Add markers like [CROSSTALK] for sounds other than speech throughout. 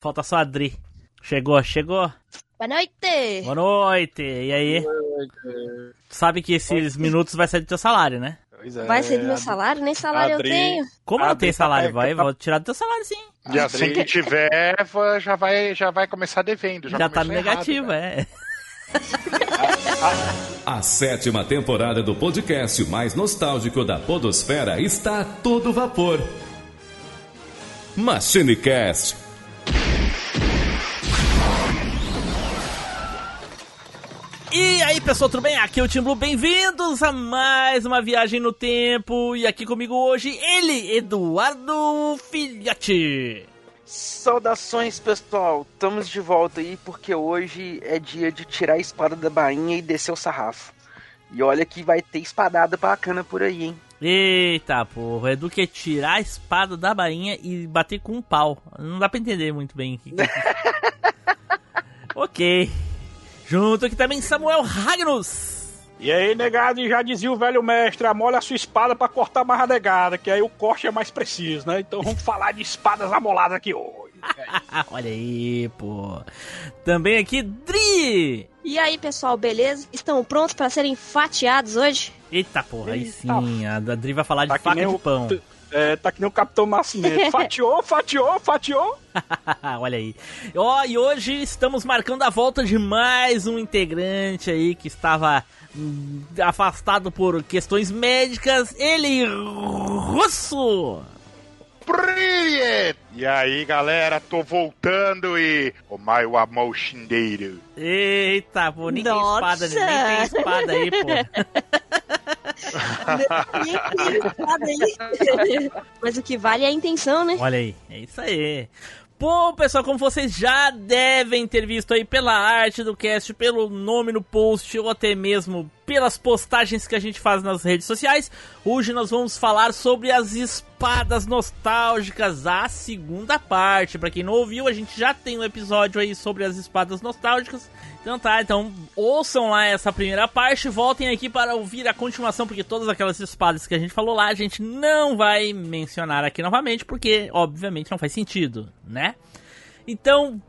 Falta só a Dri. Chegou, chegou. Boa noite! Boa noite. E aí? Sabe que esses minutos vai sair do teu salário, né? Pois é, Vai sair do meu salário? Nem salário Adri- eu tenho. Como não Adri tem tá salário? Vai, pegando- vou tirar do teu salário sim. E assim que tiver, já vai, já vai começar devendo. Já, Já, tá começou negativo, errado, né? é. A sétima temporada do podcast mais nostálgico da Podosfera está a todo vapor. MachineCast. E aí, pessoal, tudo bem? Aqui é o Tim Blue, bem-vindos a mais uma viagem no tempo. E aqui comigo hoje, ele, Eduardo Filhote. Saudações, pessoal. Estamos de volta aí porque hoje é dia de tirar a espada da bainha e descer o sarrafo. E olha que vai ter espadada bacana por aí, hein? Eita, porra, é do que tirar a espada da bainha e bater com um pau. Não dá pra entender muito bem. o que que- [LAUGHS] ok. Junto aqui também Samuel Ragnus. E aí, negado, e já dizia o velho mestre, amole a sua espada pra cortar mais a negada, que aí o corte é mais preciso, né? Então vamos falar de espadas amoladas aqui hoje. [LAUGHS] Olha aí, pô. Também aqui Dri. E aí, pessoal, beleza? Estão prontos para serem fatiados hoje? Eita, porra, aí Eita. sim. A Dri vai falar de Tá que faca de o- pão. É, tá que nem o Capitão Nascimento. [LAUGHS] Fatiou, fatiou, fatiou. [LAUGHS] Olha aí. Ó, oh, e hoje estamos marcando a volta de mais um integrante aí que estava hum, afastado por questões médicas. Ele, Russo! E aí, galera, tô voltando e. O Maio Amou Shindeiro. Eita, pô, nem Nossa. tem espada, nem tem espada aí, pô. [LAUGHS] [LAUGHS] Mas o que vale é a intenção, né? Olha aí, é isso aí. Bom, pessoal, como vocês já devem ter visto aí pela arte do cast, pelo nome no post ou até mesmo pelas postagens que a gente faz nas redes sociais, hoje nós vamos falar sobre as espadas nostálgicas, a segunda parte. Pra quem não ouviu, a gente já tem um episódio aí sobre as espadas nostálgicas. Então tá, então ouçam lá essa primeira parte, voltem aqui para ouvir a continuação, porque todas aquelas espadas que a gente falou lá, a gente não vai mencionar aqui novamente, porque obviamente não faz sentido, né? Então,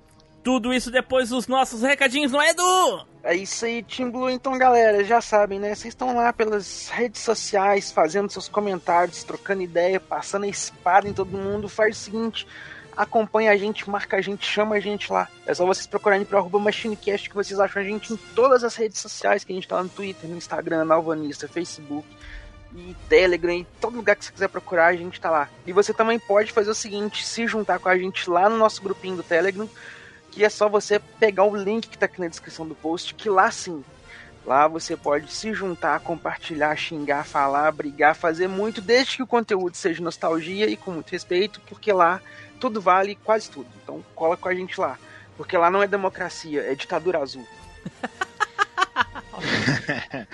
tudo isso depois dos nossos recadinhos, não é, Edu? É isso aí, Team Blue. Então, galera, já sabem, né? Vocês estão lá pelas redes sociais, fazendo seus comentários, trocando ideia, passando a espada em todo mundo. Faz o seguinte, acompanha a gente, marca a gente, chama a gente lá. É só vocês procurarem pro arroba MachineCast que vocês acham a gente em todas as redes sociais, que a gente tá lá no Twitter, no Instagram, na Alvanista, Facebook e Telegram, em todo lugar que você quiser procurar, a gente tá lá. E você também pode fazer o seguinte, se juntar com a gente lá no nosso grupinho do Telegram, que é só você pegar o link que tá aqui na descrição do post, que lá sim, lá você pode se juntar, compartilhar, xingar, falar, brigar, fazer muito, desde que o conteúdo seja nostalgia e com muito respeito, porque lá tudo vale quase tudo. Então cola com a gente lá, porque lá não é democracia, é ditadura azul. [LAUGHS]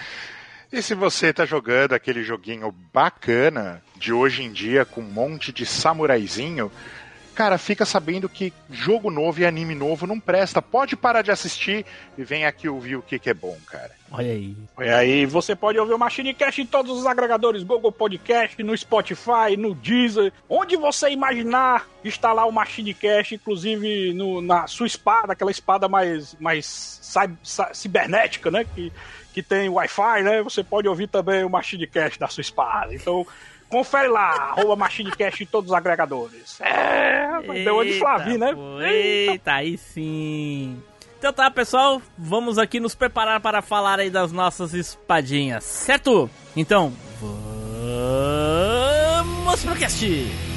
E se você tá jogando aquele joguinho bacana de hoje em dia com um monte de samuraizinho, cara, fica sabendo que jogo novo e anime novo não presta. Pode parar de assistir e vem aqui ouvir o que, que é bom, cara. Olha aí. E aí, você pode ouvir o MachineCast em todos os agregadores Google Podcast, no Spotify, no Deezer, onde você imaginar está lá o MachineCast, inclusive no- na sua espada, aquela espada mais, mais cy- cy- cibernética, né? Que, que tem Wi-Fi, né? Você pode ouvir também o MachineCast da sua espada. Então, confere lá, arroba MachineCast em todos os agregadores. É, deu uma de Eita, Flavinho, né? pô, Eita, aí sim. Então tá, pessoal, vamos aqui nos preparar para falar aí das nossas espadinhas, certo? Então, vamos pro cast!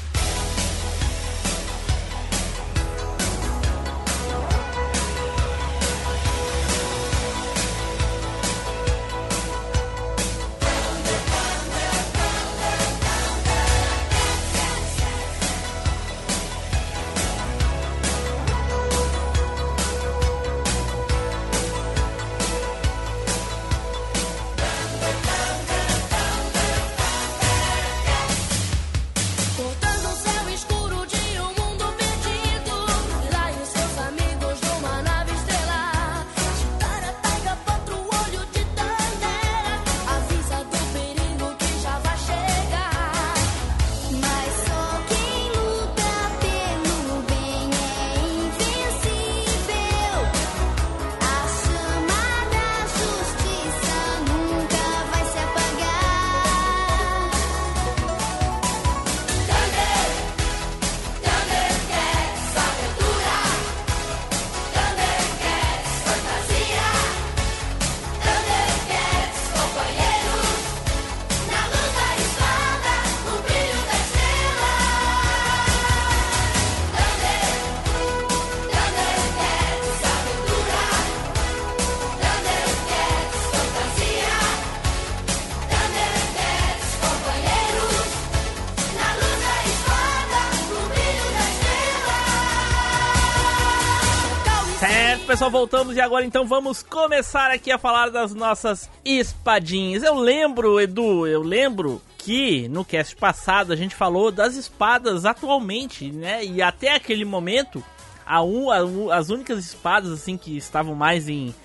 Pessoal, voltamos e agora então vamos começar aqui a falar das nossas espadinhas. Eu lembro, Edu, eu lembro que no cast passado a gente falou das espadas atualmente, né? E até aquele momento, a a, as únicas espadas assim que estavam mais em,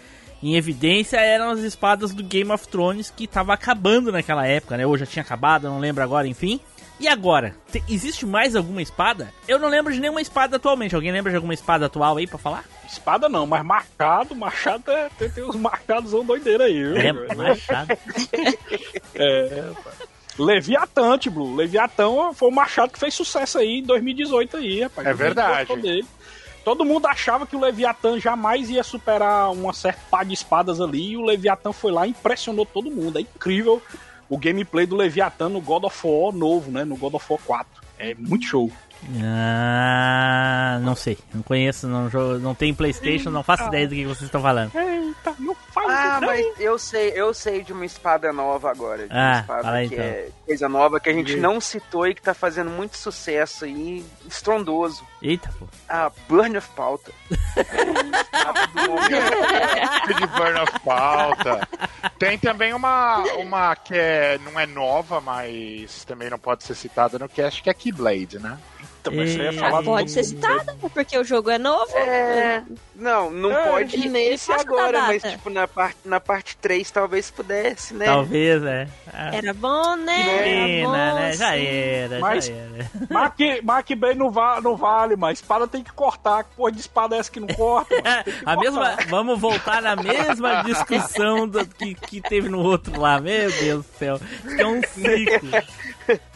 em evidência eram as espadas do Game of Thrones que estava acabando naquela época, né? Ou já tinha acabado, não lembro agora, enfim. E agora? Te- existe mais alguma espada? Eu não lembro de nenhuma espada atualmente. Alguém lembra de alguma espada atual aí pra falar? Espada não, mas machado, machado é, tem, tem uns machados são doideira aí, viu? É, machado. [LAUGHS] É, Leviatã, Blue. Leviatã foi o machado que fez sucesso aí em 2018 aí, rapaz. É verdade. Todo mundo achava que o Leviatã jamais ia superar uma certa pá de espadas ali, e o Leviatã foi lá e impressionou todo mundo. É incrível o gameplay do Leviatã no God of War novo, né? No God of War 4. É muito show. Ah, não sei. Não conheço, não, jogo, não tem Playstation, não faço ideia do que vocês estão falando. Eita, não faz Ah, mas eu sei, eu sei de uma espada nova agora. De Ah, uma espada fala que então. é coisa nova que a gente não citou e que tá fazendo muito sucesso aí, estrondoso. Eita, pô. A Burn of Pauta. De [LAUGHS] Burn of Pauta. Tem também uma, uma que é, não é nova, mas também não pode ser citada no cast, que é Keyblade, né? Eita, mas você ia E- falar do- Pode ser citada, porque o jogo é novo. É, não, não É, pode nesse agora, mas tipo na parte, na parte 3 talvez pudesse, né? Talvez, é. Ah, Era bom, né? que Era pena, bom, né? Já sim. era, Mas- já era. Mas que, mas que bem não, va não vale, mas espada tem que cortar. Que porra de espada é essa que não corta? mano? [LAUGHS] Tem que A cortar. mesma, vamos voltar na mesma [LAUGHS] discussão do, que, que teve no outro lá. Meu Deus do céu. Isso é um ciclo.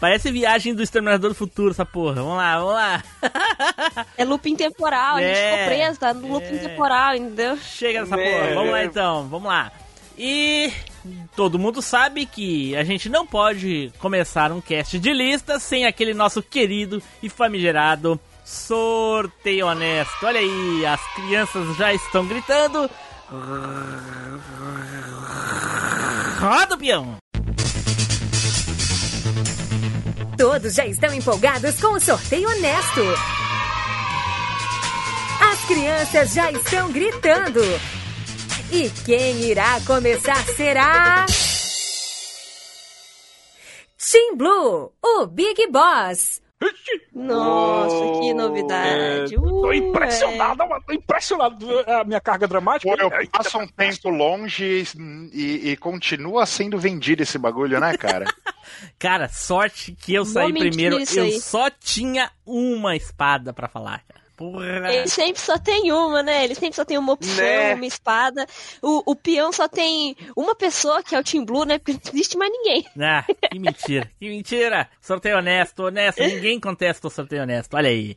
Parece viagem do Exterminador do Futuro, essa porra. Vamos lá, vamos lá. [LAUGHS] É looping temporal, a gente É, ficou preso, tá no looping é. temporal, entendeu? Chega dessa porra. Vamos lá então, vamos lá. E todo mundo sabe que a gente não pode começar um cast de lista sem aquele nosso querido e famigerado sorteio honesto. Olha aí, as crianças já estão gritando. Roda o peão! Todos já estão empolgados com o sorteio honesto. As crianças já estão gritando. E quem irá começar será. Team Blue, o Big Boss. Nossa, que É, novidade. tô Uh, impressionado, mano, tô impressionado. É A minha carga dramática. Pô, eu é- passo um tempo longe e, e- e continua sendo vendido esse bagulho, né, cara? [LAUGHS] Cara, sorte que eu saí primeiro. Eu aí. só tinha uma espada pra falar, cara. Porra. Ele sempre só tem uma, né? Ele sempre só tem uma opção, Né? uma espada. O, o peão só tem uma pessoa, que é o Team Blue, né? Porque não existe mais ninguém. [LAUGHS] Ah, que mentira, que mentira. Sorteio honesto, honesto. Ninguém contesta o sorteio honesto, olha aí.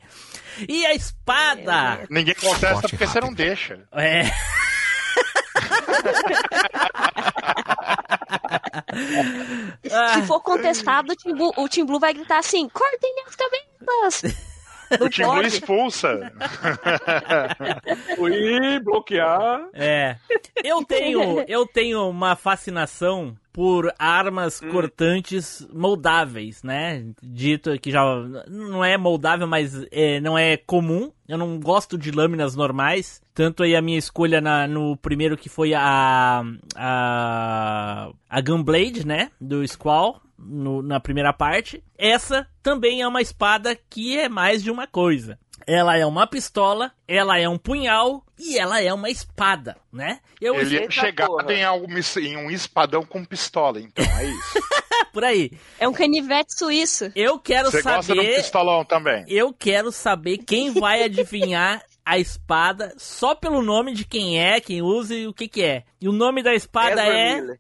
E a espada? Ninguém contesta porque você não deixa. É. [LAUGHS] Se for contestado, o Team Blue, o Team Blue vai gritar assim: cortem as cabeças! [LAUGHS] [LAUGHS] Não O Tim Blue pode. expulsa. [LAUGHS] Ui, bloquear. É. Eu tenho, eu tenho uma fascinação por armas cortantes moldáveis, né? Dito que já não é moldável, mas é, não é comum. Eu não gosto de lâminas normais. Tanto aí a minha escolha na- no primeiro que foi a a a Gunblade, né? Do Squall. No- na primeira parte. Essa também é uma espada que é mais de uma coisa. Ela é uma pistola, ela é um punhal e ela é uma espada, né? Eu Ele é chegado em, algum, em um espadão com pistola, então é isso. [LAUGHS] por aí. É um canivete suíço. Eu quero Você gosta de um saber, pistolão também? eu quero saber quem vai adivinhar a espada só pelo nome de quem é, quem usa e o que que é. E o nome da espada Ezra é, Miller.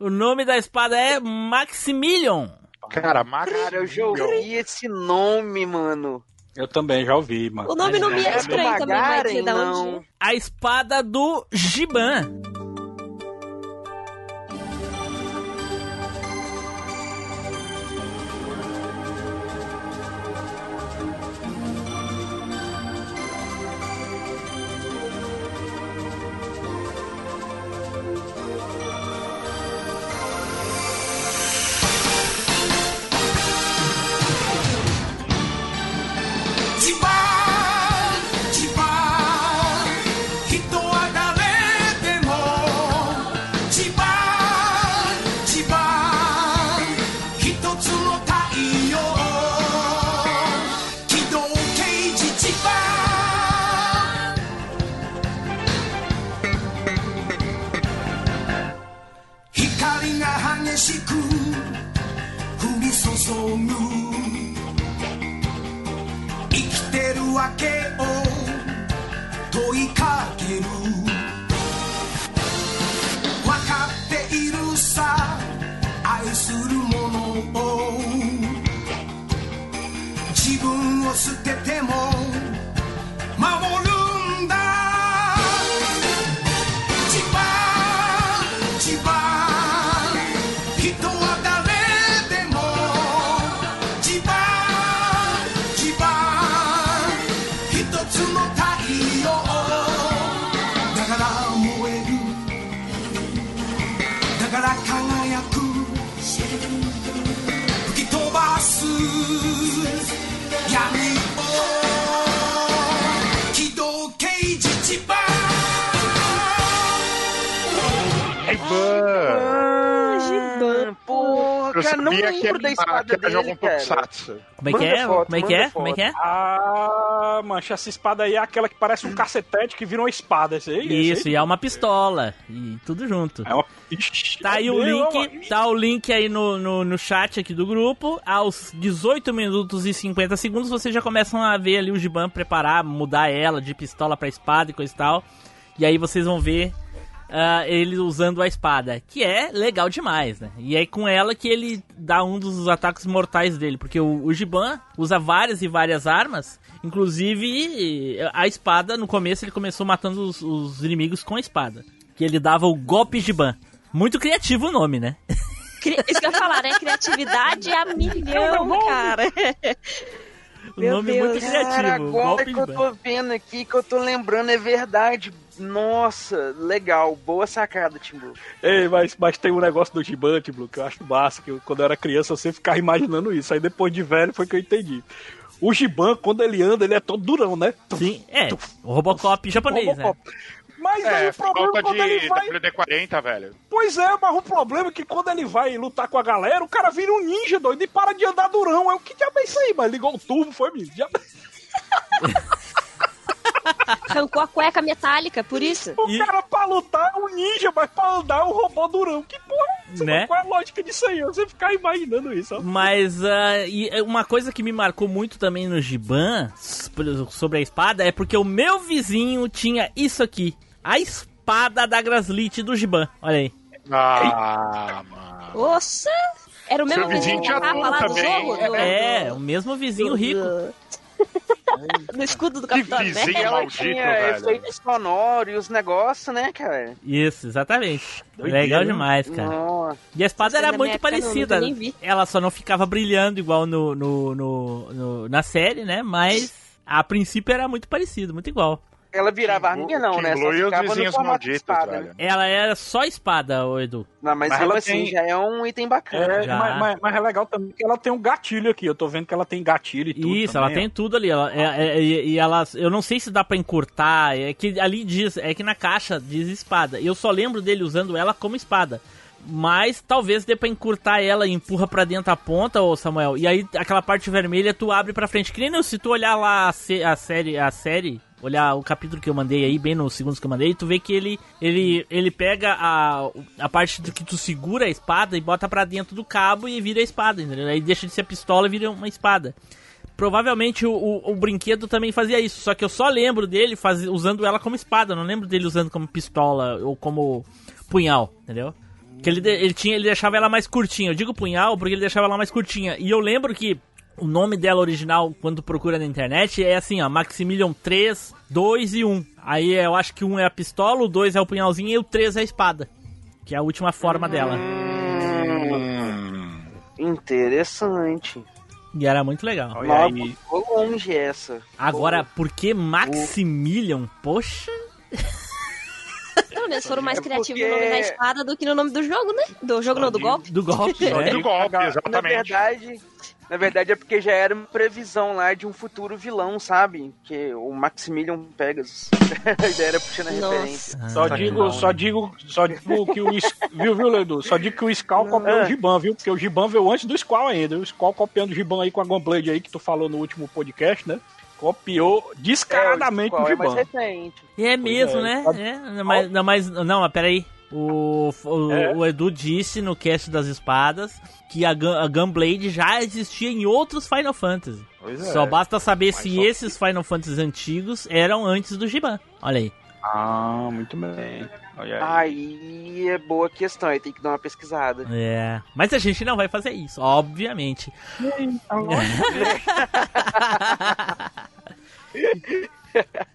O nome da espada é Maximilian. Cara, Max. Cara, eu já ouvi esse nome, mano. Eu também já ouvi, mano. O nome não me é É estranho também, Magaren, da não. onde. A espada do Giban. の cara, não lembro da espada dele, um cara. Como é que Manda é? foto, Como é que é? Como é que é? Ah, mancha, essa espada aí é aquela que parece um cacetete que vira uma espada. Esse aí, esse Isso, aí. e é uma pistola. E tudo junto. É uma... Tá aí o link, tá o link aí no, no, no chat aqui do grupo. Aos 18 minutos e 50 segundos, vocês já começam a ver ali o Giban preparar, mudar ela de pistola pra espada e coisa e tal. E aí vocês vão ver ah, ele usando a espada, que é legal demais, né? E é com ela que ele dá um dos ataques mortais dele, porque o, o Giban usa várias e várias armas, inclusive a espada, no começo ele começou matando os, os inimigos com a espada, que ele dava o golpe Giban. Muito criativo o nome, né? Isso que eu ia falar, né? Criatividade a milhão, cara. O Meu nome Deus. muito Cara, criativo. agora golpe que eu tô vendo aqui, que eu tô lembrando, é verdade. Nossa, legal. Boa sacada, Timbu. Ei, mas, mas tem um negócio do gigante, Blue, que eu acho massa, que eu, quando eu era criança eu sempre ficava imaginando isso. Aí depois de velho foi que eu entendi. O Giban, quando ele anda, ele é todo durão, né? Sim, é. O Robocop japonês, né? Robocop. Mas aí É, o problema é quando ele de vai. WD-40, velho. Pois é, mas o problema é que quando ele vai lutar com a galera, o cara vira um ninja doido e para de andar durão. É o que diabo é isso aí? Mas ligou o turbo, foi, menino. Já- [LAUGHS] Arrancou a cueca metálica, por isso. O E- cara pra lutar é um ninja, mas pra andar é um robô durão. Que porra é? Né? Qual é a lógica disso aí? Você ficar imaginando isso, ó. Mas ah, e uma coisa que me marcou muito também no Giban so- sobre a espada é porque o meu vizinho tinha isso aqui. A espada da Graslit do Giban. Olha aí. Ah, mano. Nossa! Era o mesmo Seu vizinho vizinho que tava tudo lá do jogo? Do- É, o mesmo vizinho do- rico. [LAUGHS] No escudo do Que Capitão vizinho América. Ela maldito, tinha velho. efeito sonoro e os negócios, né, cara? Isso, exatamente. Doideira, Legal né? demais, cara. Nossa. E a espada Essa era muito não, parecida. vi. Ela só não ficava brilhando igual no, no, no- no- na série, né? Mas a princípio era muito parecido, muito igual. Ela virava arminha, não, né? Só Blue e os vizinhos formato de malditos, espada, velho. né? Ela era só espada, ô Edu. Não, mas, Mas ela assim tem- já é um item bacana. É, mas, mas- mas é legal também que ela tem um gatilho aqui. Eu tô vendo que ela tem gatilho e tudo. Isso, também, ela tem tudo ali. Ela, é- é- e e ela, eu não sei se dá pra encurtar. É que ali diz, é que na caixa diz espada. E eu só lembro dele usando ela como espada. Mas talvez dê pra encurtar ela e empurra pra dentro a ponta, ô Samuel. E aí aquela parte vermelha tu abre pra frente. Que nem se tu olhar lá a, se- a série, a série, olhar o capítulo que eu mandei aí, bem nos segundos que eu mandei, tu vê que ele ele, ele pega a, a parte do que tu segura a espada e bota pra dentro do cabo e vira a espada, entendeu? Aí deixa de ser pistola e vira uma espada. Provavelmente o, o, o brinquedo também fazia isso, só que eu só lembro dele faz, usando ela como espada, não lembro dele usando como pistola ou como punhal, entendeu? Que ele, ele tinha, ele deixava ela mais curtinha. Eu digo punhal porque ele deixava ela mais curtinha. E eu lembro que o nome dela original, quando procura na internet, é assim, ó, Maximilian 3, 2 e 1. Aí eu acho que um é a pistola, o 2 é o punhalzinho e o 3 é a espada. Que é a última forma dela. Hum. Interessante. E era muito legal. Olha aí. ficou longe essa. Agora, por que Maximilian? Poxa, Pelo menos foram mais É criativos porque- no nome da espada do que no nome do jogo, né? Do jogo não, do golpe. do golpe, Só né? Do golpe, Na exatamente. verdade, na verdade é porque já era uma previsão lá de um futuro vilão, sabe? Que o Maximilian Pegasus. [LAUGHS] a ideia era puxando a referência. Só que digo, não, só né? digo, só digo que o Is- viu, viu, Ledu? Só digo que o Skull copiou É. o Giban, viu? Porque o Giban veio antes do Skull ainda. O Skull copiando o Giban aí com a Gunblade aí que tu falou no último podcast, né? Copiou descaradamente é, o é mais Giban. recente. É mesmo, é. né? É, mas, não, mas, não, mas peraí. O, o, É. o Edu disse no cast das espadas que a, Gun- a Gunblade já existia em outros Final Fantasy. Pois é. Só basta saber Mas se só- esses Final Fantasy antigos eram antes do Giban. Olha aí. Ah, muito bem. Olha aí. Aí é boa questão, aí tem que dar uma pesquisada. É. Mas a gente não vai fazer isso, obviamente. [LAUGHS] [LAUGHS]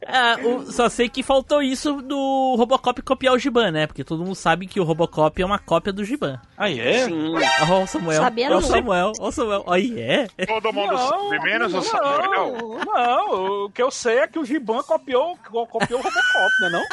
Ah, o- só sei que faltou isso do Robocop copiar o Giban, né? Porque todo mundo sabe que o Robocop é uma cópia do Giban. Aí é? Sim. Ó o Samuel, Sabia ó o. Samuel, ó o Samuel. Aí é. Todo mundo sabe, menos o Samuel. Não, não, o que eu sei é que o Giban copiou, copiou o Robocop, né não?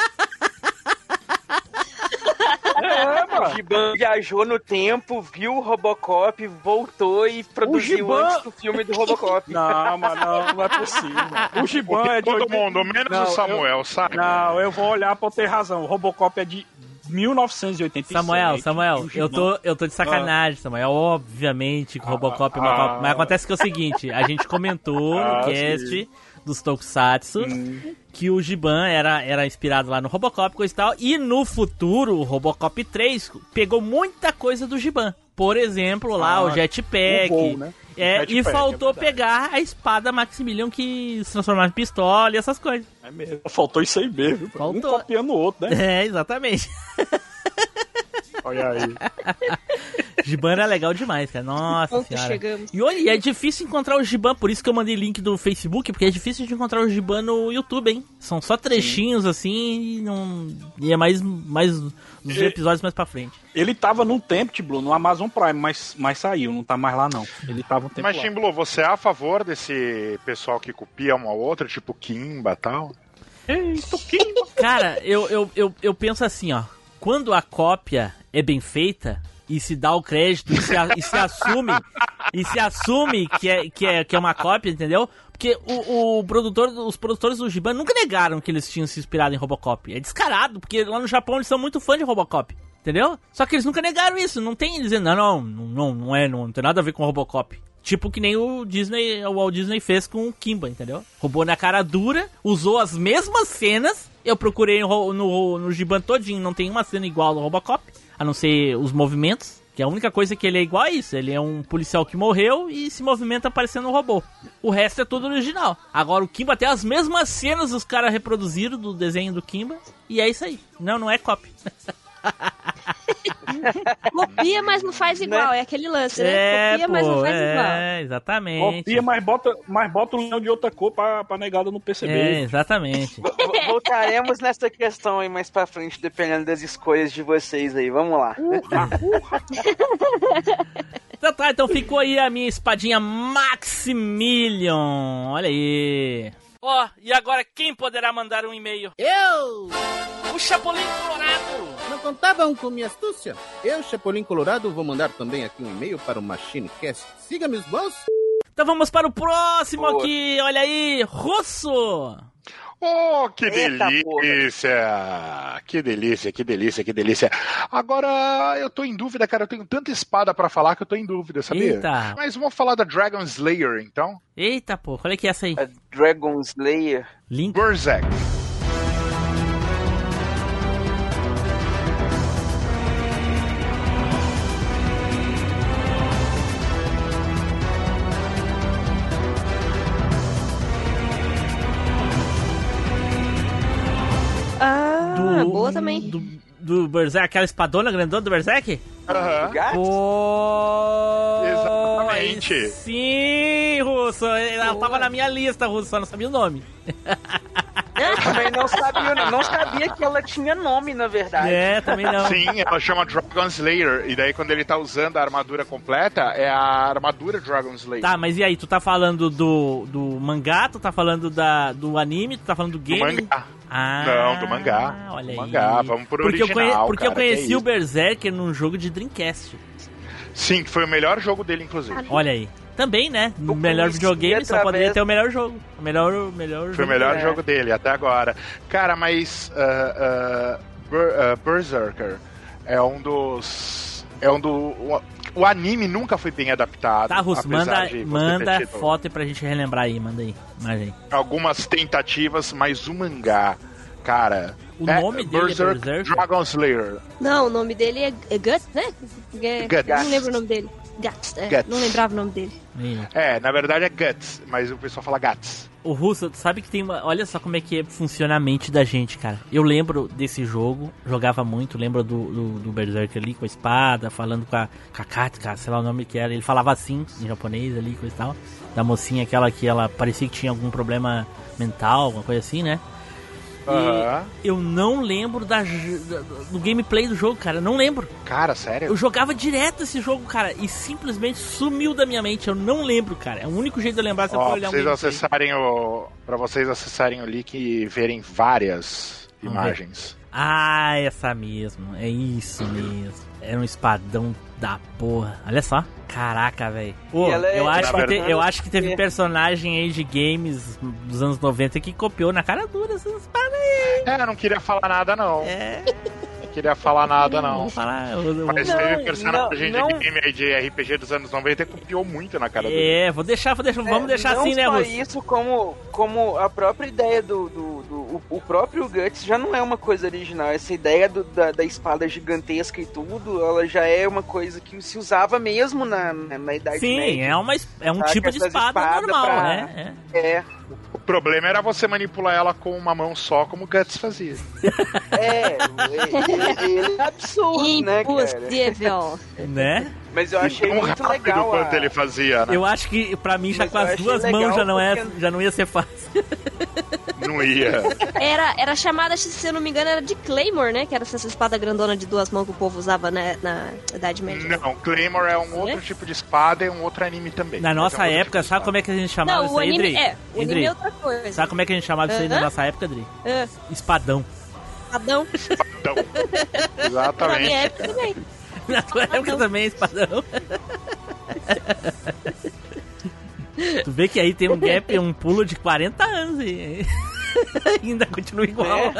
É, O mano. Giban viajou no tempo, viu o Robocop, voltou e produziu Giban- antes do filme do Robocop. [LAUGHS] Não, mas não, não é possível. O Giban é de Todo 80 mundo, menos Não, o Samuel, sabe? Não, eu vou olhar pra eu ter razão. O Robocop é de 1987. Samuel, Samuel, o eu tô, eu tô de sacanagem, Samuel. Obviamente que o Robocop é uma ah. Mas acontece que é o seguinte, a gente comentou Ah, no cast dos Tokusatsu Hum. que o Giban era, era inspirado lá no Robocop, coisa e tal. E no futuro, o Robocop 3 pegou muita coisa do Giban. Por exemplo, lá Ah, o jetpack. o voo, né? É, Jetpack, e faltou é pegar a espada Maximilian que se transformava em pistola e essas coisas. É mesmo. Faltou isso aí mesmo. Faltou. Um copiando o outro, né? [LAUGHS] É, exatamente. [LAUGHS] Olha aí. [LAUGHS] Giban era legal demais, cara. Nossa Ponto, senhora. chegamos. E olha, e é difícil encontrar o Giban, por isso que eu mandei link do Facebook, porque é difícil de encontrar o Giban no YouTube, hein? São só trechinhos assim e não. E é mais, mais os episódios mais pra frente. Ele tava num tempo, Blue, no Amazon Prime, mas, mas saiu, não tá mais lá não. Ele tava um tempo Mas. Tim você é a favor desse pessoal que copia um ao outro, tipo Kimba e tal? Eita, que... Cara, eu, eu, eu, eu penso assim, ó. Quando a cópia é bem feita e se dá o crédito e se, a- e se assume e se assume que é, que é, que é uma cópia, entendeu? Porque o, o produtor, os produtores do Giban nunca negaram que eles tinham se inspirado em Robocop. É descarado, porque lá no Japão eles são muito fãs de Robocop. Entendeu? Só que eles nunca negaram isso. Não tem eles dizendo, não, não, não, não é, não, tem nada a ver com Robocop. Tipo que nem o Disney, o Walt Disney fez com o Kimba, entendeu? Roubou na cara dura, usou as mesmas cenas. Eu procurei no, no, no Giban todinho, não tem uma cena igual ao Robocop, a não ser os movimentos. Que a única coisa que ele é igual a isso. Ele é um policial que morreu e se movimenta parecendo um robô. O resto é tudo original. Agora o Kimba tem as mesmas cenas os caras reproduziram do desenho do Kimba. E é isso aí. Não, não é copy. [LAUGHS] [LAUGHS] Copia, mas não faz igual. É aquele lance, né? É, Copia, mas não pô, faz igual. é, exatamente. Copia, mas bota, mas bota o leão de outra cor pra, pra negada não É, perceber. exatamente. [LAUGHS] Vo- Voltaremos nessa questão aí mais pra frente, dependendo das escolhas de vocês aí. Vamos lá. [LAUGHS] Então tá, então ficou aí a minha espadinha Maximilian. Olha aí. Ó, e agora quem poderá mandar um e-mail? Eu O Chapolin Colorado. não contavam com minha astúcia. Eu, Chapolin Colorado, vou mandar também aqui um e-mail para o MachineCast. Siga meus bons. Então vamos para o próximo Boa. aqui. Olha aí, Russo. Oh, que Eita, delícia! Que delícia, que delícia, que delícia. Agora, eu tô em dúvida, cara. Eu tenho tanta espada pra falar que eu tô em dúvida, sabia? Eita. Mas vamos falar da Dragon Slayer, então. Eita, pô, olha que é essa aí. A Dragon Slayer. Link. Berserk. Também. Do, do Berserk, aquela espadona grandona do Berserk? Aham. Pô. Exatamente. Sim, Russo. Ela tava na minha lista, Russo, só não sabia o nome. [LAUGHS] Eu também não sabia, não sabia que ela tinha nome, na verdade. É, também não. Sim, ela chama Dragon Slayer. E daí, quando ele tá usando a armadura completa, é a armadura Dragon Slayer. Tá, mas e aí, tu tá falando do, do mangá, tu tá falando da, do anime, tu tá falando do do game? mangá. Ah, Não, do mangá. Olha Do aí. mangá, vamos pro porque eu, original, conhe- porque eu cara, que conheci é o. Berserker num jogo de Dreamcast. Sim, que foi o melhor jogo dele, inclusive. Olha aí. Também, né? No melhor videogame só através- poderia ter o melhor jogo. O melhor, o melhor Foi o jogo. melhor É. jogo dele até agora. Cara, mas ah, ah, Ber- ah, Berserker é um dos. É um do. O, anime nunca foi bem adaptado. Tá, Russo, manda, manda foto pra gente relembrar aí, manda aí. Imagem. Algumas tentativas, mas o mangá, cara, O É, nome dele Berserk é Berserker? Dragon Slayer. Não, o nome dele é, é Guts, né? É, Guts. Não lembro o nome dele. Guts, é, Guts. não lembrava o nome dele. É, na verdade é Guts, mas o pessoal fala Gats. O Russo, tu sabe que tem uma. Olha só como é que funciona a mente da gente, cara. Eu lembro desse jogo, jogava muito, lembro do, do, do Berserk ali com a espada, falando com a, com a Katka, sei lá o nome que era. Ele falava assim, em japonês ali, coisa e tal. Da mocinha, aquela que ela parecia que tinha algum problema mental, alguma coisa assim, né? E eu não lembro da, do gameplay do jogo, cara. Não lembro. Cara, sério? Eu jogava direto esse jogo, cara, e simplesmente sumiu da minha mente. Eu não lembro, cara. É o único jeito de eu lembrar se eu for Ó, olhar pra um vocês gameplay. acessarem o. Pra vocês acessarem o link e verem várias imagens. Ah, essa mesmo. É isso mesmo. Era um espadão da porra. Olha só. Caraca, velho. É- eu, acho que te- eu acho que teve é. personagem aí de games dos anos 90 que copiou na cara dura essas espadas aí. É, eu não queria falar nada, não. É, Não queria falar nada, não vou falar. eu- eu- Mas Não, teve personagem não, de game aí de RPG dos anos 90 que copiou muito na cara dele. É, vou deixar, vou deixar, vamos É, deixar não assim, né, só Russo? isso, como, como a própria ideia do. do, do- o, o próprio Guts já não é uma coisa original. Essa ideia do- da, da espada gigantesca e tudo, ela já é uma coisa que se usava mesmo na, na, na Idade Sim, Média. é, uma, é um Saca tipo de espada espadas normal, pra- né? É, O problema era você manipular ela com uma mão só, como o Guts fazia. é, [LAUGHS] ele, ele é absurdo, né, cara? Impossível. É, né? Mas eu achei Tão muito rápido legal. quanto a- ele fazia, né? Eu acho que pra mim já Mas com as duas mãos já não, é, porque- já não ia ser fácil. [LAUGHS] Não ia. Era, era chamada, se eu não me engano, era de Claymore, né? Que era essa espada grandona de duas mãos que o povo usava né, na Idade Média. Não, Claymore é um outro tipo de espada e um outro anime também. Na nossa É um outro época, tipo sabe como é que a gente chamava Não, isso o aí, anime Dri? é. O anime Dri? é outra coisa. Sabe como é que a gente chamava isso aí na nossa época, Dri? Ah, Espadão. Adão. Então, [LAUGHS] Na minha exatamente. época também. Na tua época também, é espadão. tu vê que aí tem um gap, um pulo de 40 anos e [LAUGHS] ainda continua igual.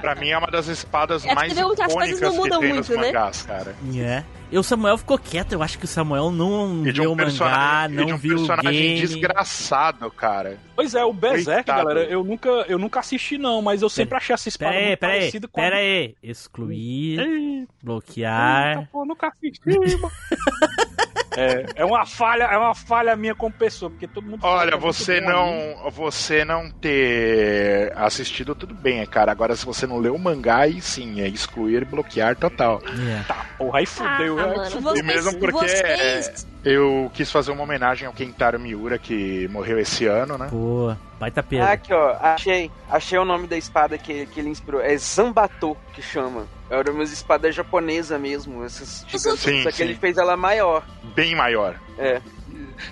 Pra mim é uma das espadas É mais que icônicas não que mudam tem nos muito, né? mangás, cara. É. E o Samuel ficou quieto, eu acho que o Samuel não E de viu um o mangá, personagem, de não um viu o personagem game. desgraçado, cara. Pois é, o Berserk, Coitado. galera, eu nunca, eu nunca assisti não, mas eu sempre achei essa espada Pera aí, muito pera aí, parecida com a- pera aí. Excluir, Eita, bloquear. pô, nunca assisti, mano. [LAUGHS] É, é uma falha, é uma falha minha como pessoa, porque todo mundo Olha, é você não, você não ter assistido tudo bem, cara. Agora se você não leu o mangá, aí sim, é excluir e bloquear total. Yeah. Tá, porra, aí fudeu, Ah, né? mano, Fudeu. vocês, E mesmo porque vocês... eu quis fazer uma homenagem ao Kentaro Miura que morreu esse ano, né? Pô, baita Ah, perda. aqui, ó, achei. Achei o nome da espada que, que ele inspirou. É Zambato que chama. Era uma espada japonesa mesmo, essas gigantes. Sim, Só que sim. ele fez ela maior. Bem maior É.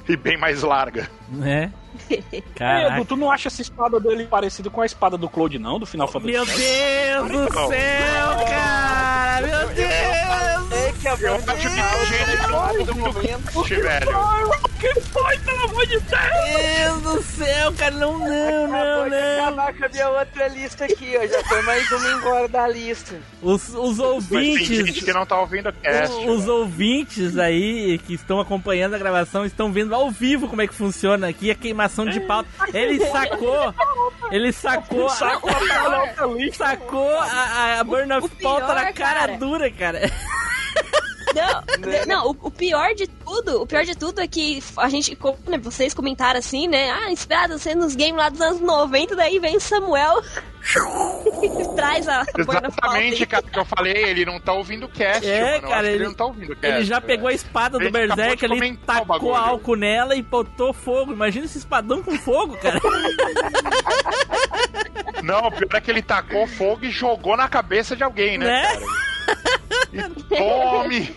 e bem mais larga. Né? [LAUGHS] É, Edu, Caraca. tu não acha essa espada dele parecida com a espada do Claude, não? Do Final Fantasy Meu? Deus do céu, cara! Meu Deus! É que a Eu acho que do momento. Oxe, velho. Que foi, pelo amor de Deus? Deus do céu, cara! Não, não, não, não! acabar com a minha outra lista aqui, ó. Já foi mais uma embora da lista. Os, os Mas tem ouvintes. gente que não tá ouvindo o cast. o- Os ouvintes aí que estão acompanhando a gravação estão vendo ao vivo como é que funciona aqui a queimação de pauta. [LAUGHS] Ele sacou, ele sacou, Sacou a [LAUGHS] sacou a, a burn of pauta na cara, cara. dura, cara. [LAUGHS] Não, Né? não o, o pior de tudo, o pior de tudo é que a gente, como, né, vocês comentaram assim, né? Ah, inspirado sendo nos games lá dos anos 90, daí vem o Samuel e [LAUGHS] traz a Exatamente, cara, que eu falei, ele não tá ouvindo o cast, É, mano. Cara, acho que ele- ele não tá ouvindo o cast. Ele já pegou a espada do Berserk, o tacou álcool nela e botou fogo. Imagina esse espadão com fogo, cara. Não, o pior é que ele tacou fogo e jogou na cabeça de alguém, né, Né? cara? [LAUGHS] Tome!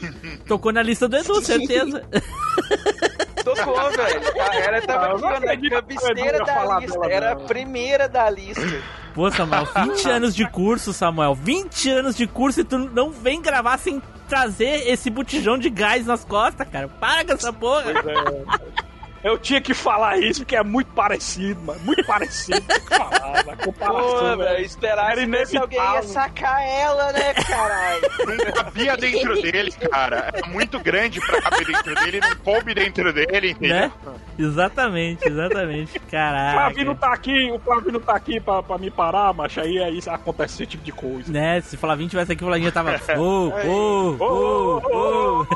Tocou na lista do Edu, certeza. [LAUGHS] Tocou, velho. Ela tava aqui, na cabeceira da lista. Era a primeira da lista. Pô, Samuel, 20 [LAUGHS] anos de curso, Samuel. 20 anos de curso e tu não vem gravar sem trazer esse botijão de gás nas costas, cara. Para com essa porra. Pois é. Eu tinha que falar isso porque é muito parecido, mano. Muito parecido. Tinha que falar, na Pô, comparação, velho, velho. esperar Era se alguém ia sacar ela, né, caralho? Não cabia dentro dele, cara. É muito grande pra caber dentro dele, não coube dentro dele, entendeu? Né? Exatamente, exatamente. O Caraca. Flavino tá aqui, o Flavino tá aqui pra, pra me parar, macho. Aí, aí acontece esse tipo de coisa. Né, se Flavinho tivesse aqui, o Flavinho tava. [LAUGHS] Ô, ô, ô, ô.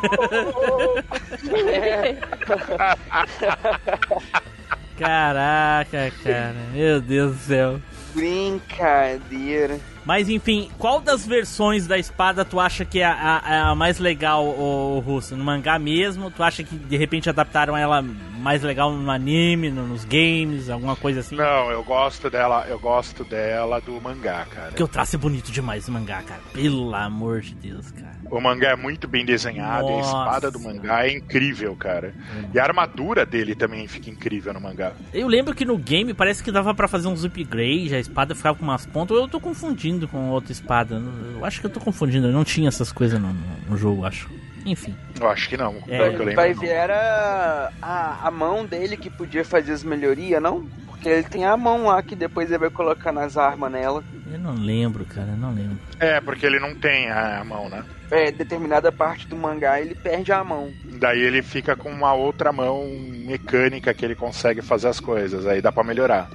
[LAUGHS] [LAUGHS] [LAUGHS] Caraca, cara. Meu Deus do céu. Brincadeira. Mas enfim, qual das versões da espada tu acha que é a, a- a mais legal, o Russo? No mangá mesmo? Tu acha que de repente adaptaram ela mais legal no anime, no- nos games, alguma coisa assim? Não, eu gosto dela, eu gosto dela do mangá, cara. Porque o traço é bonito demais o mangá, cara. Pelo amor de Deus, cara. O mangá é muito bem desenhado, e a Nossa. espada do mangá é incrível, cara. E a armadura dele também fica incrível no mangá. Eu lembro que no game parece que dava pra fazer uns upgrades, a espada ficava com umas pontas. ou Eu tô confundindo com outra espada. Eu acho que eu tô confundindo, eu não tinha essas coisas no, no- no jogo, acho. Enfim. Eu acho que não, É. que eu lembro. Vai ver, era a, a mão dele que podia fazer as melhorias, não? Porque ele tem a mão lá que depois ele vai colocar nas armas nela. Eu não lembro, cara, eu não lembro. É, porque ele não tem a mão, né? É, determinada parte do mangá ele perde a mão. Daí ele fica com uma outra mão mecânica que ele consegue fazer as coisas. Aí dá pra melhorar.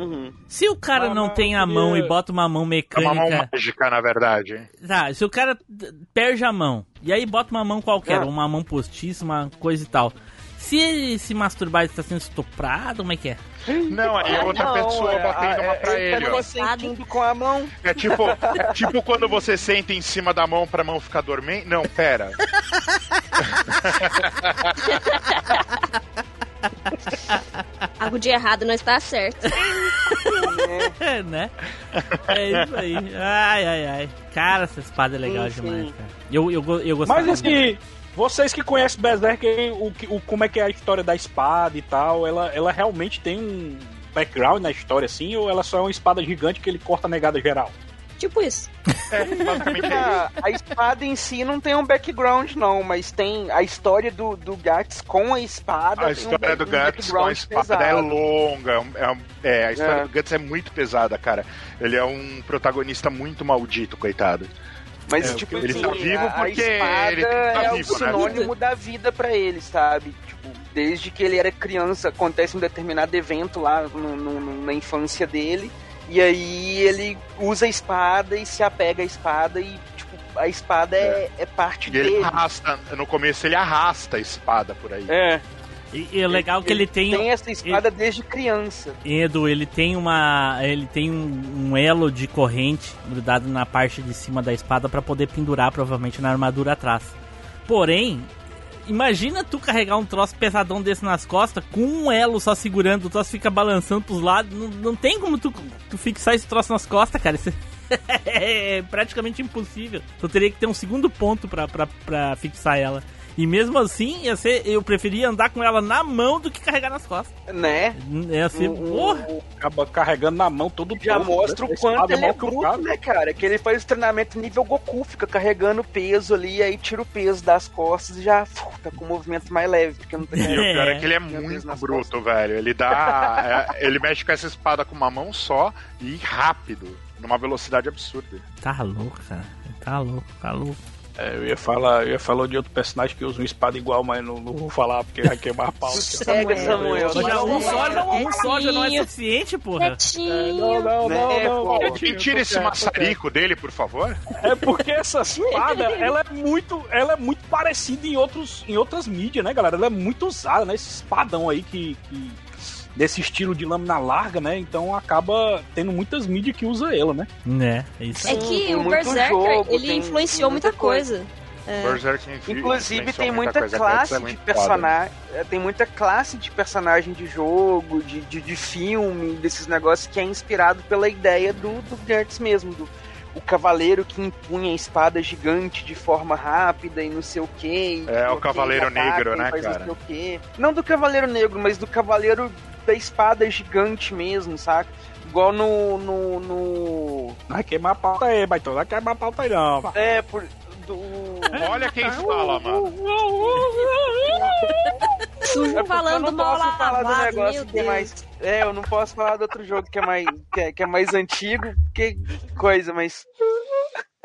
Uhum. Se o cara Ah, não tem a mão e bota uma mão É uma mecânica. mão mágica, na verdade. Tá, se o cara perde a mão e aí bota uma mão qualquer, Ah. uma mão postiça, uma coisa e tal. Se ele se masturbar, ele tá sendo estuprado, como é que é? Não, aí é outra Não, pessoa é, batendo é, uma pra ele ele, tá sentindo com a mão. É tipo, é tipo quando você senta em cima da mão pra mão ficar dormente. Não, pera. [LAUGHS] [LAUGHS] Algo de errado não está certo. É, né? É isso aí. Ai, ai, ai. Cara, essa espada é legal Enfim. demais, cara. Eu, eu, eu gostava. Mas assim, vocês que conhecem Berserk, o, que- o, como é que é a história da espada e tal, ela, ela realmente tem um background na história, assim, ou ela só é uma espada gigante que ele corta a negada geral? Tipo isso. É, basicamente é isso. Ah, a espada em si não tem um background, não, mas tem a história do, do Gats com a espada. A história um, do um Guts com a espada é pesado. longa. É, um- é, a história É. do Guts é muito pesada, cara. Ele é um protagonista muito maldito, coitado. Mas, É, tipo ele assim, tá vivo a, a porque espada ele tá é o vivo, né? sinônimo da vida pra ele, sabe? Tipo, desde que ele era criança, acontece um determinado evento lá no- no- na infância dele, e aí ele usa a espada e se apega à espada e, tipo, a espada é, é parte E ele dele. arrasta, no começo ele arrasta a espada por aí. É, E, e é legal que ele tem. tem essa espada desde criança. Edu, ele tem uma. Ele tem um, um elo de corrente grudado na parte de cima da espada pra poder pendurar, provavelmente, na armadura atrás. Porém, imagina tu carregar um troço pesadão desse nas costas, com um elo só segurando, o troço fica balançando pros lados. Não, não tem como tu, tu fixar esse troço nas costas, cara. Isso [LAUGHS] é praticamente impossível. Tu teria que ter um segundo ponto pra, pra, pra fixar ela. E mesmo assim, ia ser, eu preferia andar com ela na mão do que carregar nas costas. Né? Ia ser. O- o- porra! Acaba carregando na mão todo Já torto, mostra né? o quanto Espada ele é maior que o bruto, cara. né, cara? Que ele faz treinamento nível Goku, fica carregando peso ali, aí tira o peso das costas e já tá com o movimento mais leve, porque não tem [LAUGHS] E o pior é que ele é muito bruto, velho. Ele dá. [LAUGHS] é, ele mexe com essa espada com uma mão só e rápido. Numa velocidade absurda. Tá louco, cara. Tá louco, tá louco. É, eu ia falar, eu ia falar de outro personagem que usa uma espada igual, mas não, não vou falar porque vai queimar a pauta. [LAUGHS] Sossega, Samuel. Já Não, um não, só, já, um só já não é Netinho. suficiente, porra. Netinho. não, Né, pô? Quem tira esse maçarico dele, por favor? É porque essa espada, ela é muito, ela é muito parecida em outros, em outras mídias, né, galera? Ela é muito usada, né? Esse espadão aí que, que desse estilo de lâmina larga, né? Então acaba tendo muitas mídias que usa ela, né? Né, é isso É que tem o Berserker, jogo, ele influenciou muita muita coisa. coisa. É. Inclusive influenciou tem muita coisa. classe Guts é de muito foda. personagem, tem muita classe de personagem de jogo, de, de, de filme, desses negócios que é inspirado pela ideia do, do Gertz mesmo, do o cavaleiro que empunha a espada gigante de forma rápida e não sei o que. É, o Cavaleiro Negro, né, cara? Não, sei o quê. não do cavaleiro negro, mas do cavaleiro da espada gigante mesmo, saca? Igual no. no, no... Vai queimar a pauta aí, Baitão. Vai queimar a pauta aí, não. É, por. Do... Olha quem [LAUGHS] fala, mano. sujo É falando não mal posso falar do negócio meu que é Deus. mais. É, eu não posso falar do outro jogo que é mais, que é, que é mais antigo, que coisa, mas.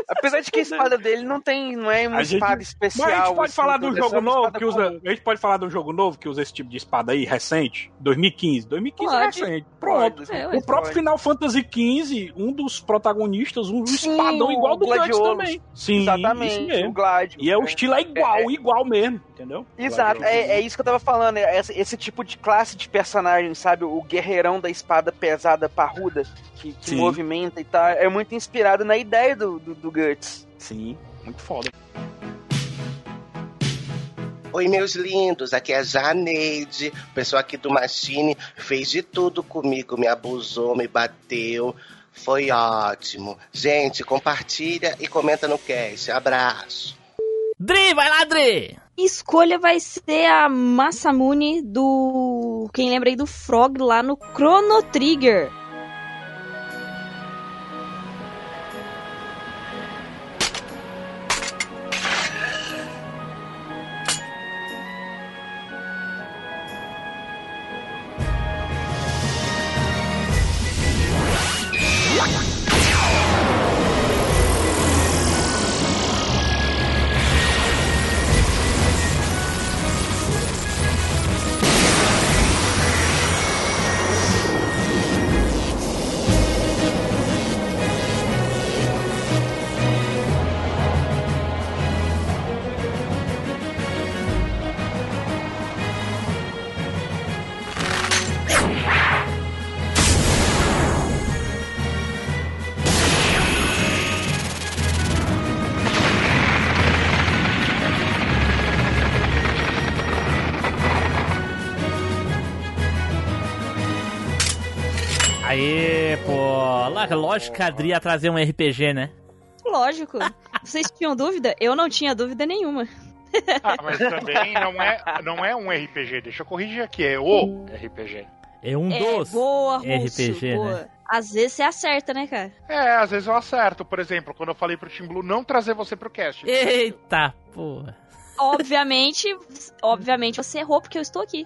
Apesar de que a espada dele não tem, não é uma gente- espada Mas especial. a gente pode assim, falar é só jogo novo que usa. comum. A gente pode falar de um jogo novo que usa esse tipo de espada aí, recente? 2015. 2015 é Pode. recente. Pronto. Pode, É, O próprio pode. Final Fantasy XV, um dos protagonistas, um Sim, espadão o igual do Gladiolus. também. Sim, Exatamente, isso o mesmo. Gladio. E é o É. estilo é igual, É, é. igual mesmo, entendeu? Exato, é, é isso que eu tava falando. é Esse, esse tipo de classe de personagem, sabe? O guerreirão da espada pesada, parruda, que, que movimenta e tal. É muito inspirado na ideia do, do, do Guts. Sim, muito foda. Oi, meus lindos, aqui é a Janeide. O pessoal aqui do Machine fez de tudo comigo, me abusou, me bateu. Foi ótimo. Gente, compartilha e comenta no cast. Abraço. Dri, vai lá, Dri! Escolha vai ser a Masamune do. Quem lembra aí do Frog lá no Chrono Trigger. Lógico que a Dri ia trazer um RPG, né? Lógico. Vocês tinham dúvida? Eu não tinha dúvida nenhuma. Ah, mas também não é, não é um RPG. Deixa eu corrigir aqui, é o RPG. É um é, dos. boa, Russo, RPG, boa. né? Às vezes você acerta, né, cara? É, às vezes eu acerto. Por exemplo, quando eu falei pro Tim Blue não trazer você pro cast. Eita, porra. Obviamente, obviamente você errou porque eu estou aqui.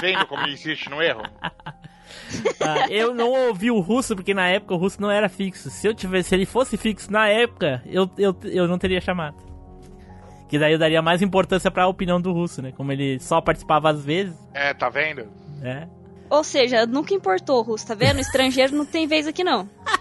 Vendo como ele insiste no erro? [LAUGHS] Ah, eu não ouvi o russo porque na época o russo não era fixo. Se eu tivesse, se ele fosse fixo na época, eu, eu, eu não teria chamado. Que daí eu daria mais importância pra opinião do russo, né? Como ele só participava às vezes, É, tá vendo? né? Ou seja, nunca importou, Russo, tá vendo? Estrangeiro não tem vez aqui, não. [LAUGHS]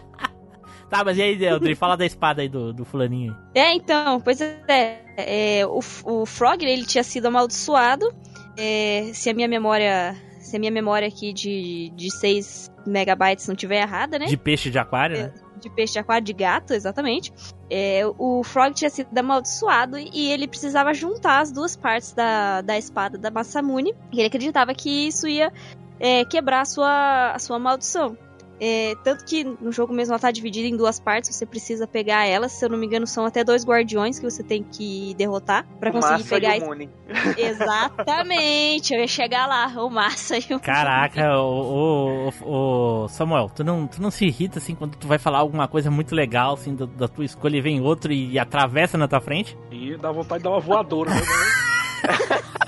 Tá, mas e aí, Eldrin, fala da espada aí do, do fulaninho aí. É, então, pois é. é, o, o Frog, ele tinha sido amaldiçoado. É, se a minha memória. Se a minha memória aqui de, de 6 megabytes não tiver errada, né? De peixe de aquário, né? de peixe de aquário, de gato, exatamente. É, o Frog tinha sido amaldiçoado e ele precisava juntar as duas partes da, da espada da Masamune. E ele acreditava que isso ia é, quebrar a sua, a sua maldição. É, tanto que no jogo mesmo ela tá dividida em duas partes, você precisa pegar elas. Se eu não me engano, são até dois guardiões que você tem que derrotar pra O conseguir Massa pegar. e o Muni. [LAUGHS] [LAUGHS] Exatamente, eu ia chegar lá, o Massa e o Caraca, o, o, o Samuel, tu não, tu não se irrita assim quando tu vai falar alguma coisa muito legal assim da, da tua escolha e vem outro e atravessa na tua frente? E dá vontade de dar uma voadora. né? [LAUGHS]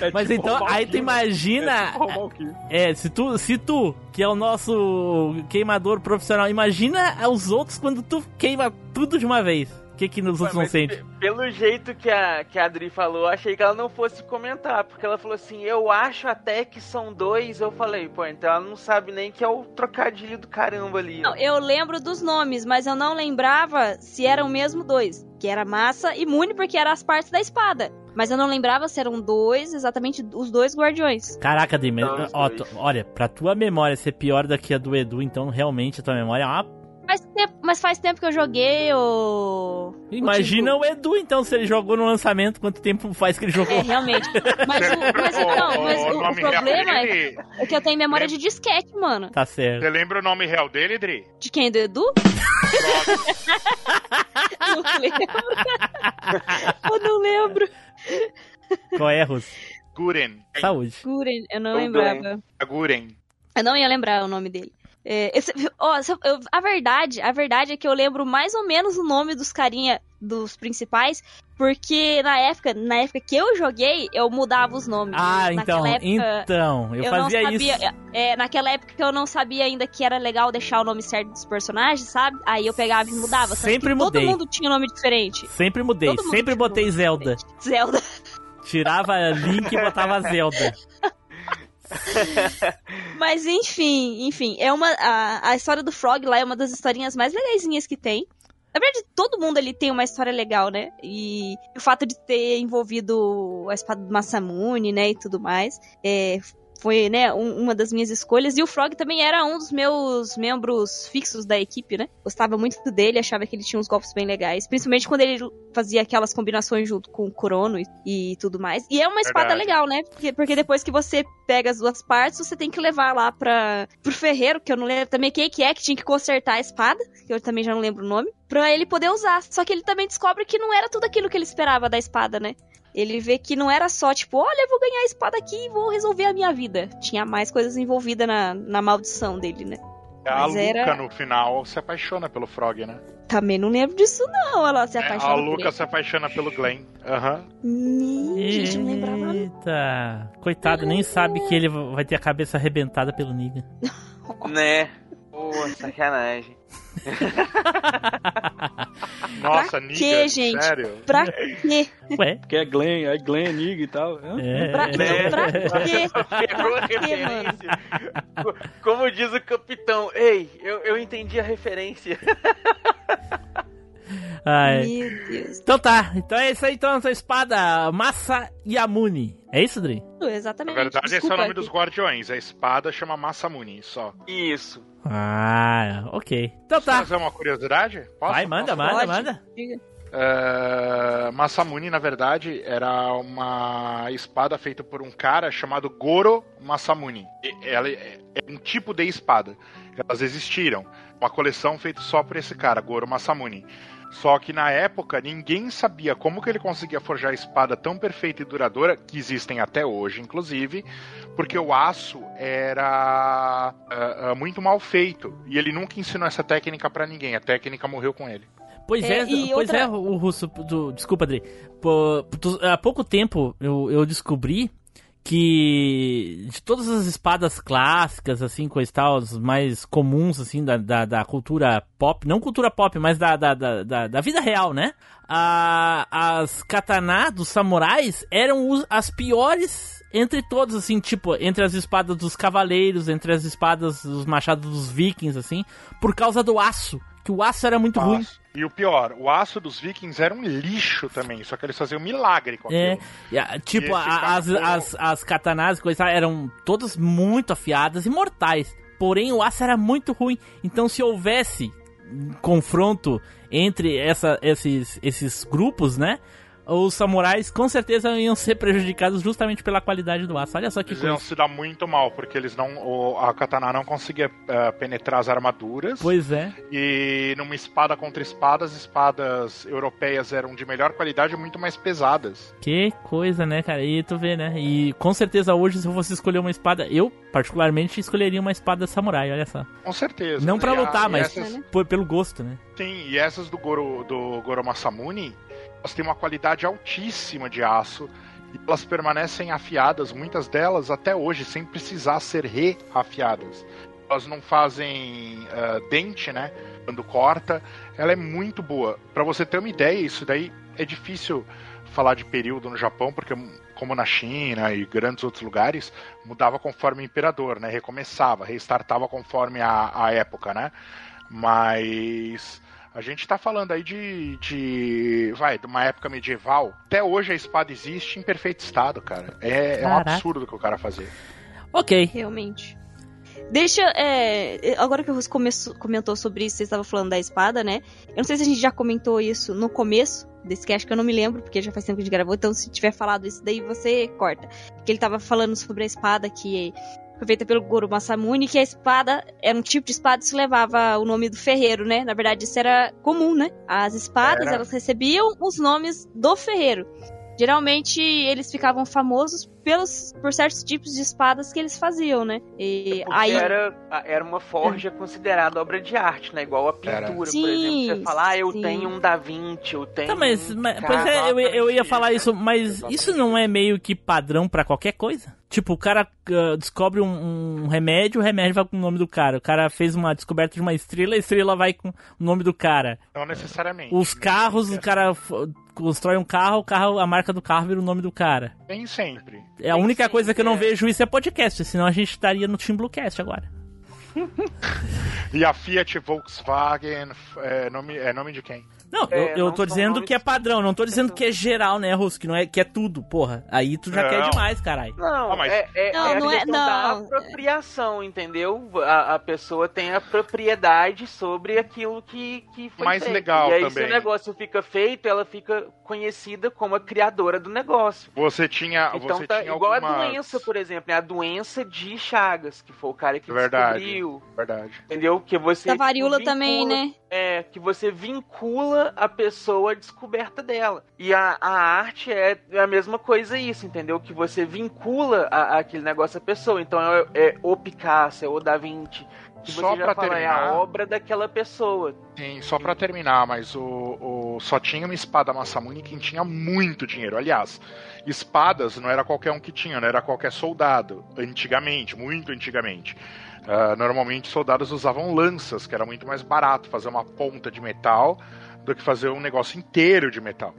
É Mas tipo então, aí tu né? imagina. É tipo. É, se tu, se tu, que é o nosso queimador profissional, imagina os outros quando tu queima tudo de uma vez. O que que nos outros não sente? pe- Pelo jeito que a, que a Adri falou, achei que ela não fosse comentar, porque ela falou assim, eu acho até que são dois, eu falei, pô, então ela não sabe nem que é o trocadilho do caramba ali. Não, eu lembro dos nomes, mas eu não lembrava se eram mesmo dois. Que era Massa e Mune, porque eram as partes da espada. Mas eu não lembrava se eram dois, exatamente os dois guardiões. Caraca, dois. tu- olha, pra tua memória ser pior do que a do Edu, então realmente a tua memória é uma. Faz tempo, mas faz tempo que eu joguei o. Imagina o Edu, então, se ele jogou no lançamento, quanto tempo faz que ele jogou? É, realmente. Mas o, [LAUGHS] mas, o- não, mas o, o nome real problema é dele- é que eu tenho memória de disquete, mano. Tá certo. Você lembra o nome real dele, Dri? De quem? Do Edu? [LAUGHS] não lembro. eu não lembro. Qual é, Russo? Guren. Saúde. Guren, eu não Tudo lembrava. A Guren. Eu não ia lembrar o nome dele. É, esse- [LAUGHS] ó, eu- a verdade, a verdade é que eu lembro mais ou menos o nome dos carinha dos principais, porque na época, na época que eu joguei, eu mudava os nomes. Ah, Naquela então, época, então, eu, eu fazia sabia, isso. É, naquela época que eu não sabia ainda que era legal deixar o nome certo dos personagens, sabe? Aí eu pegava e mudava. Sempre mudei. Todo mundo tinha nome diferente. Sempre mudei, sempre botei Zelda. diferente. Zelda. Tirava Link e botava [LAUGHS] Zelda. [LAUGHS] Mas enfim, enfim, é uma a, a história do Frog lá é uma das historinhas mais legaisinhas que tem. Na verdade, todo mundo ali tem uma história legal, né? E o fato de ter envolvido a espada do Masamune, né, e tudo mais, é, foi, né, um- uma das minhas escolhas. E o Frog também era um dos meus membros fixos da equipe, né? Gostava muito dele, achava que ele tinha uns golpes bem legais. Principalmente quando ele fazia aquelas combinações junto com o Kurono e, e tudo mais. E é uma espada Verdade. legal, né? Porque, porque depois que você pega as duas partes, você tem que levar lá pra, pro ferreiro, que eu não lembro também quem que é, que tinha que consertar a espada, que eu também já não lembro o nome, pra ele poder usar. Só que ele também descobre que não era tudo aquilo que ele esperava da espada, né? Ele vê que não era só, tipo, olha, eu vou ganhar a espada aqui e vou resolver a minha vida. Tinha mais coisas envolvidas na, na maldição dele, né? A Mas Luca era- no final se apaixona pelo Frog, né? Também não lembro disso, não. Ela se É, apaixona a por Luca ele. se apaixona pelo Glenn. Aham. Hum, gente, não lembrava. Eita, coitado, nem sabe que ele vai ter a cabeça arrebentada pelo Negan. Né? Pô, sacanagem. [LAUGHS] Nossa, quê, Niga, gente? sério? Pra quê? Ué? Que é Glenn, é Glenn, Nig e tal. É, Pra, Né? [LAUGHS] [LAUGHS] pra quê? Pegou a referência. Co- Como diz o capitão, ei, eu, eu entendi a referência. Ai. Meu Deus. Então tá, então é isso aí, então, essa espada Massa Yamune. É isso, Dri? Exatamente. Na verdade, esse é o Desculpa nome dos guardiões. A espada chama Masamune, só. Isso. Ah, ok. Então Posso tá. fazer uma curiosidade? Posso? Vai, manda, Posso? manda, Pode. manda. Diga. É, Masamune, na verdade, era uma espada feita por um cara chamado Goro Masamune. E- Ela é é um tipo de espada. Elas existiram. Uma coleção feita só por esse cara, Goro Masamune. Só que na época ninguém sabia como que ele conseguia forjar a espada tão perfeita e duradoura, que existem até hoje, inclusive, porque o aço era ah, ah, muito mal feito. E ele nunca ensinou essa técnica pra ninguém. A técnica morreu com ele. Pois é, É, pois outra- é, o russo. do- desculpa, Adri. Tu- há pouco tempo eu, eu descobri que de todas as espadas clássicas, assim, coisa e tal, as mais comuns, assim, da, da, da cultura pop, não cultura pop, mas da, da, da, da, da vida real, né? A, as katana dos samurais eram os- as piores entre todos, assim, tipo, entre as espadas dos cavaleiros, entre as espadas dos machados dos vikings, assim, por causa do aço. Que o aço era muito ruim. E o pior, o aço dos vikings era um lixo também, só que eles faziam milagre com É, aquilo. a- tipo, a- as, as, as katanas e coisa eram todas muito afiadas e mortais. Porém, o aço era muito ruim. Então, se houvesse confronto entre essa, esses, esses grupos, né? Os samurais com certeza iam ser prejudicados justamente pela qualidade do aço. Olha só que Eles iam coisa. se dar muito mal, porque eles não. o- a katana não conseguia eh, penetrar as armaduras. Pois é. E numa espada contra espadas, espadas europeias eram de melhor qualidade e muito mais pesadas. Que coisa, né, cara? E tu vê, né? E com certeza hoje, se eu fosse escolher uma espada, eu particularmente escolheria uma espada samurai, olha só. Com certeza. Não pra E a- lutar, e mas essas- por- pelo gosto, né? Sim, e essas do Goro, do Goro Masamune, elas têm uma qualidade altíssima de aço. E elas permanecem afiadas, muitas delas até hoje, sem precisar ser reafiadas. Elas não fazem ah, dente, né? Quando corta. Ela é muito boa. Pra você ter uma ideia, isso daí é difícil falar de período no Japão, porque como na China e grandes outros lugares, mudava conforme o imperador, né? Recomeçava, restartava conforme a, a época, né? Mas a gente tá falando aí de, de. Vai, de uma época medieval. Até hoje a espada existe em perfeito estado, cara. É, é um absurdo o que o cara fazer. Ok. Realmente. Deixa. é, agora que o Russo começou- comentou sobre isso, você estava falando da espada, né? Eu não sei se a gente já comentou isso no começo desse cast, que eu não me lembro, porque já faz tempo que a gente gravou. Então, se tiver falado isso daí, você corta. Que ele tava falando sobre a espada que foi feita pelo Goro Masamune, que a espada era um tipo de espada que se levava o nome do ferreiro, né? Na verdade, isso era comum, né? As espadas, Era. elas recebiam os nomes do ferreiro. Geralmente eles ficavam famosos pelos, por certos tipos de espadas que eles faziam, né? E Porque aí. era, era uma forja considerada obra de arte, né? Igual a pintura, por Sim, exemplo. Você fala, ah, eu sim. tenho um Da Vinci, eu tenho. Tá, mas, um mas- pois é, eu, ia- eu ia falar isso, mas isso não é meio que padrão pra qualquer coisa? Tipo, o cara ah, descobre um, um remédio, o remédio vai com o nome do cara. O cara fez uma descoberta de uma estrela, a estrela vai com o nome do cara. Não necessariamente. Os carros, o cara constrói um carro, o carro, a marca do carro vira o nome do cara. Nem sempre. É a Nem única sempre, coisa que eu não é. vejo isso é podcast, senão a gente estaria no Team Bluecast agora. [LAUGHS] E a Fiat Volkswagen é nome, é nome de quem? Não, É, eu, eu não tô dizendo que é padrão, não tô dizendo que é geral, né, Russo? Que, não é, que é tudo, porra. Aí tu já Não. quer demais, caralho. Não, Ah, mas- é, é, Não, é a não é- não. apropriação, entendeu? A, a pessoa tem a propriedade sobre aquilo que, que foi Mais feito. legal E aí, também. se o negócio fica feito, ela fica conhecida como a criadora do negócio. Você tinha, Então você tá tinha igual algumas... a doença, por exemplo, né? A doença de Chagas, que foi o cara que Verdade. descobriu, Verdade. entendeu? Que você Da varíola também, né? É, que você vincula a pessoa à descoberta dela. E a, a arte é a mesma coisa isso, entendeu? Que você vincula a, aquele negócio à pessoa. Então é, é o Picasso, é o Da Vinci. Que Só pra fala, é terminar- a obra daquela pessoa. Sim, só pra terminar, mas o, o- só tinha uma espada Masamune quem tinha muito dinheiro. Aliás, espadas não era qualquer um que tinha, não era qualquer soldado. Antigamente, muito antigamente. Ah, normalmente soldados usavam lanças, que era muito mais barato fazer uma ponta de metal do que fazer um negócio inteiro de metal.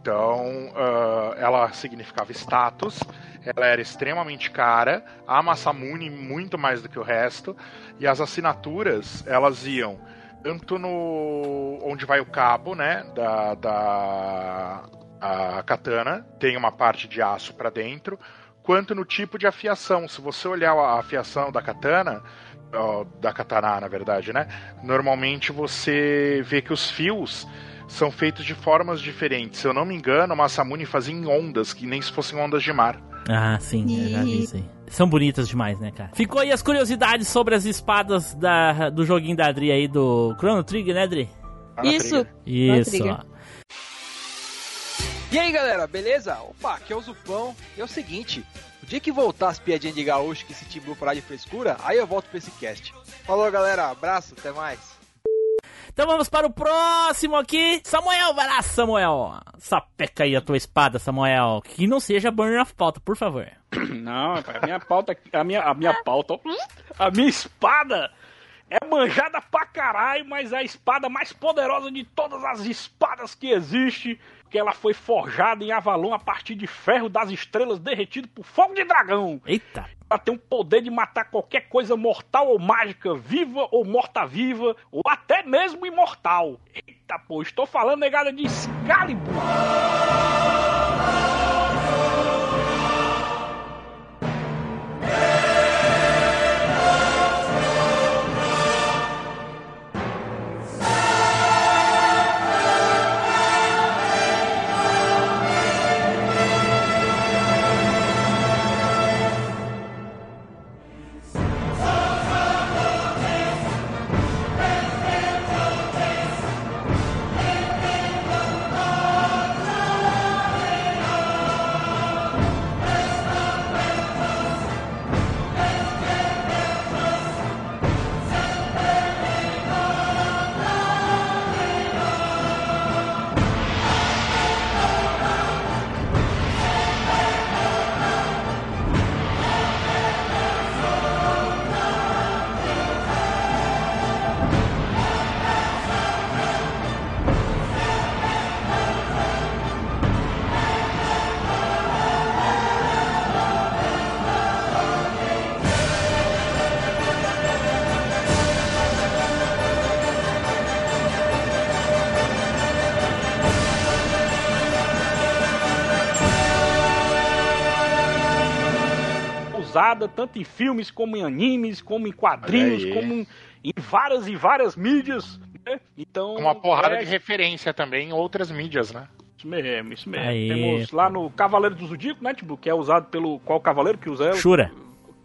Então, ah, ela significava status, ela era extremamente cara, a Masamune muito mais do que o resto, e as assinaturas, elas iam tanto no onde vai o cabo, né, da, da a katana, tem uma parte de aço para dentro, quanto no tipo de afiação. Se você olhar a afiação da katana, ó, da katana, na verdade, né, normalmente você vê que os fios são feitos de formas diferentes. Se eu não me engano, o Masamune fazia em ondas, que nem se fossem ondas de mar. Ah, sim, eu já vi isso aí. São bonitas demais, né, cara? Ficou aí as curiosidades sobre as espadas da, do joguinho da Adri aí, do Chrono Trigger, né, Adri? Isso. Isso. E aí galera, beleza? Opa, aqui é o Zupão. E é o seguinte: o dia que voltar as piadinhas de gaúcho que esse Timbu parar de frescura, aí eu volto pra esse cast. Falou galera, abraço, até mais. Então vamos para o próximo aqui. Samuel, vai lá, Samuel. Sapeca aí a tua espada, Samuel. Que não seja Burner of Pauta, por favor. [COUGHS] Não, rapaz, a minha pauta, a minha, a minha pauta, a minha espada é manjada pra caralho, mas é a espada mais poderosa de todas as espadas que existe, que ela foi forjada em Avalon a partir de ferro das estrelas derretido por fogo de dragão. Eita. Ela tem o poder de matar qualquer coisa mortal ou mágica, viva ou morta-viva, ou até mesmo imortal. Eita, pô, estou falando, negada, de Excalibur. Usada tanto em filmes como em animes, como em quadrinhos, como em, em várias e várias mídias. né? Então, Uma porrada é de referência também em outras mídias, né? Isso mesmo, isso mesmo. Aí, Temos lá no Cavaleiro do Zodíaco, né, tipo, que é usado pelo. Qual cavaleiro que usa? Shura.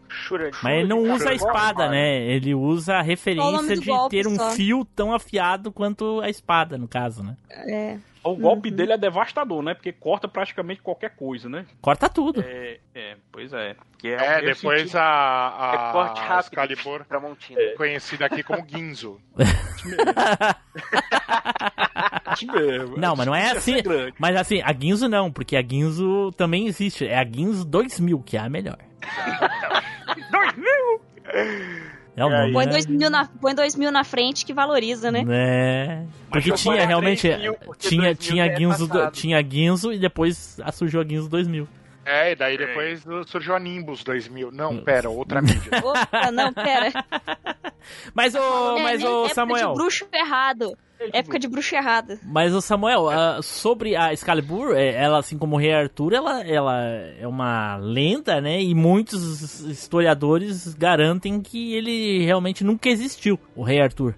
Shura, Mas ele não usa a espada, né? Ele usa a referência de golpe ter um só? fio tão afiado quanto a espada, no caso, né? É. O golpe dele é devastador, né? Porque corta praticamente qualquer coisa, né? Corta tudo. É, é pois é. Que É, mesmo depois sentido. a, É corte a rápido. Excalibur, Tramontina. conhecida aqui como Guinzo. [LAUGHS] Não, mas não é ser assim. Mas assim, a Guinzo não, porque a Guinzo também existe. É a Guinzo 2000, que é a melhor. 2000! É o nome, Põe né? 2000 na, põe 2000 na frente que valoriza, né? É. Porque tinha realmente. 3000, porque Tinha, 2000 tinha, é Guinzo, tinha Guinzo e depois surgiu a Guinzo 2000. É, e daí depois surgiu a Nimbus 2000. Não, pera, outra mídia. [LAUGHS] Opa, não, pera. [LAUGHS] Mas o, É, mas né? o época Samuel. de bruxo errado. Época de bruxo errado. Mas o Samuel, sobre a Excalibur, é, ela assim como o Rei Arthur, ela, ela é uma lenda, né? E muitos historiadores garantem que ele realmente nunca existiu, o Rei Arthur.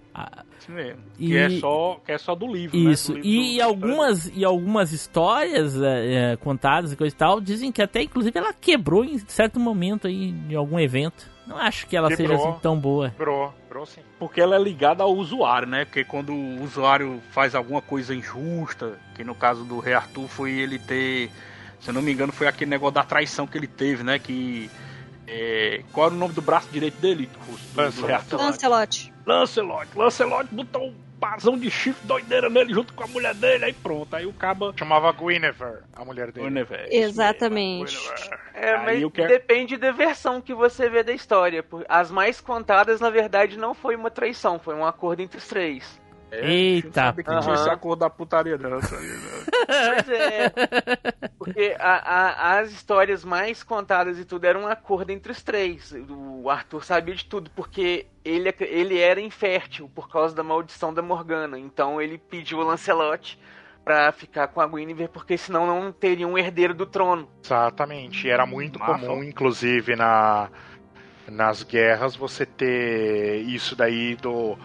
Isso mesmo. E- Que, é só, que é só do livro, Isso. né? Do livro E, do- algumas, e algumas histórias é, é, contadas e coisa e tal dizem que até, inclusive, ela quebrou em certo momento aí, em algum evento. Não acho que ela Quebrou. seja assim tão boa. Bro, bro sim. Porque ela é ligada ao usuário, né? Porque quando o usuário faz alguma coisa injusta, que no caso do Rei Arthur foi ele ter, se eu não me engano, foi aquele negócio da traição que ele teve, né? Que. é, qual era o nome do braço direito dele? Russo? Do, do Lancelot. Lancelot. Lancelot. Lancelot botou um pazão de chifre doideira nele junto com a mulher dele, aí pronto. Aí o caba. Chamava Guinevere, a mulher dele. Guinevere. Exatamente. É, Aí mas depende da versão que você vê da história. As mais contadas, na verdade, não foi uma traição, foi um acordo entre os três. Eita, Sabe que tinha Aham. esse acordo da putaria não, sabe? [LAUGHS] Pois é. Porque a- a- as histórias mais contadas e tudo era um acordo entre os três. O Arthur sabia de tudo, porque ele, ac- ele era infértil por causa da maldição da Morgana. Então ele pediu o Lancelot pra ficar com a Guinevere, porque senão não teria um herdeiro do trono. Exatamente. E era muito Massa. comum, inclusive, na, nas guerras, você ter isso daí do,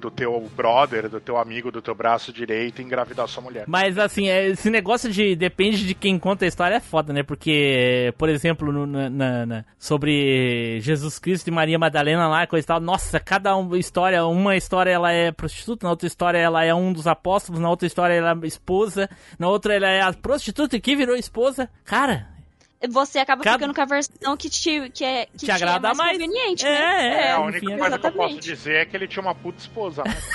do teu brother, do teu amigo, do teu braço direito engravidar sua mulher. Mas assim, é, esse negócio de depende de quem conta a história é foda, né? Porque, por exemplo, no- na, na- sobre Jesus Cristo e Maria Madalena lá, coisa e tal, nossa, cada um- história, uma história ela é prostituta, na outra história ela é um dos apóstolos, na outra história ela é esposa, na outra ela é a prostituta que virou esposa. Cara, Você acaba Cada- ficando com a versão que te, que é, que Te agrada é mais, mais. conveniente, É, né? é, É, a única fim, coisa que eu posso exatamente. dizer é que ele tinha uma puta esposa. né? [LAUGHS]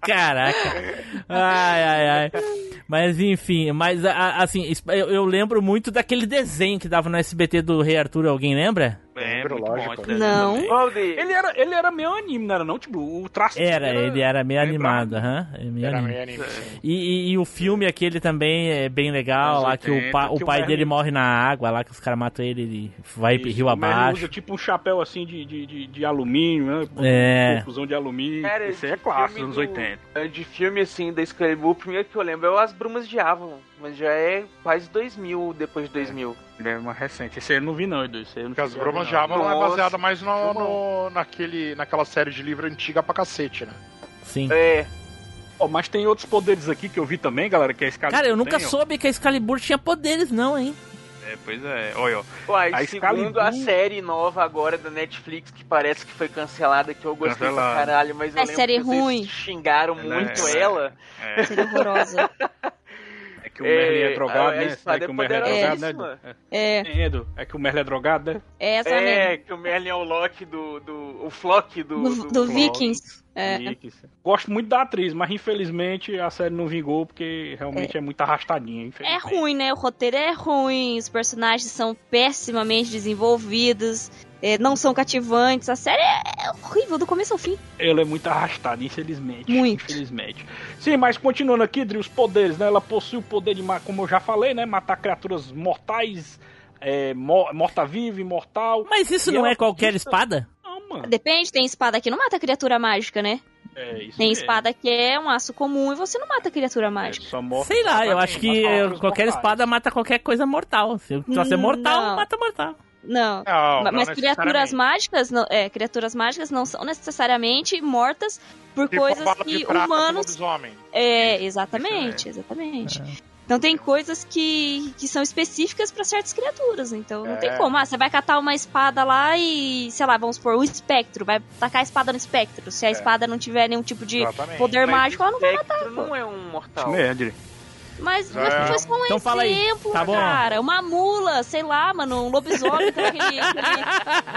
Caraca. Ai, ai, ai. Mas enfim, mas assim, eu lembro muito daquele desenho que dava no SBT do Rei Arthur, alguém lembra? Lembro, muito lógico. desenho Não. Ele era, ele era meio anime, não era não? Tipo, o traço Era, dele ele era meio animado, aham. é meio Era anime. meio anime. E, e- e o filme aquele também é bem legal, Anos lá que o, 80, pa- o que o pai dele morre na água, lá que os caras matam ele, ele vai Isso, rio abaixo. usa tipo um chapéu assim de, de, de, de alumínio, né? É. Confusão de alumínio. Cara, Esse aí é clássico, anos do- 80. De filme assim da Excalibur, o primeiro que eu lembro é o As Brumas de Avalon, mas já é quase 2000 depois de 2000. Ele é mais recente. Esse aí eu não vi não, Edu. Esse aí eu não Porque as a Bromas de não. Avalon é baseada mais no, no- naquele, naquela série de livro antiga pra cacete, né? Sim. É, Ó, mas tem outros poderes aqui que eu vi também, galera, que é Excalibur. Cara, eu nunca tem, ó. soube que a Excalibur tinha poderes, não, hein? É, pois é. Olha, ó. Uai, A segundo Excalibur- a série nova agora da Netflix, que parece que foi cancelada, que eu gostei Cancelada. pra caralho, mas eu É lembro série que vocês ruim. xingaram Ela muito é- ela. É, Seria horrorosa. [LAUGHS] é que o Merlin é drogado, né? É que é o Merlin é drogado, né? poderosíssima. Edu? É, É, é que o Merlin é drogado, né? é essa É, mesmo. que o Merlin é o Loki do. do o Flock do. Do, do, do. Vikings. É. Vikings. Gosto muito da atriz, mas infelizmente a série não vingou porque realmente é, muito arrastadinha. É ruim, né? O roteiro é ruim, os personagens são pessimamente desenvolvidos, é, não são cativantes. A série é é horrível do começo ao fim. Ela é muito arrastada, infelizmente. Muito. Infelizmente. Sim, mas continuando aqui, Dri, os poderes, né? Ela possui o poder de, como eu já falei, né? Matar criaturas mortais, é, mo- morta-viva, imortal. Mas isso E não ela é qualquer espada? Não, mano. Depende, tem espada que não mata criatura mágica, né? É, isso Tem espada que é um aço comum e você não mata criatura É, mágica. só morta- Sei lá, eu acho que qualquer mortais. espada mata qualquer coisa mortal. Se você é mortal, não. mata mortal. Não. Não, Ma- não Mas criaturas necessariamente. mágicas, não, é, criaturas mágicas não são necessariamente mortas por Tipo coisas que humanos. lobisomem. É, exatamente, exatamente. Então tem coisas que, que são específicas pra certas criaturas. Então não tem É. como. Ah, você vai catar uma espada lá e, sei lá, vamos supor, o espectro. Vai tacar a espada no espectro. Se a espada não tiver nenhum tipo de Exatamente. poder Mas mágico, ela não vai matar. Espectro não é um mortal. Merda. Mas, É. mas foi só um Então fala aí. exemplo, Tá bom. cara. Uma mula, sei lá, mano, um lobisomem que ele,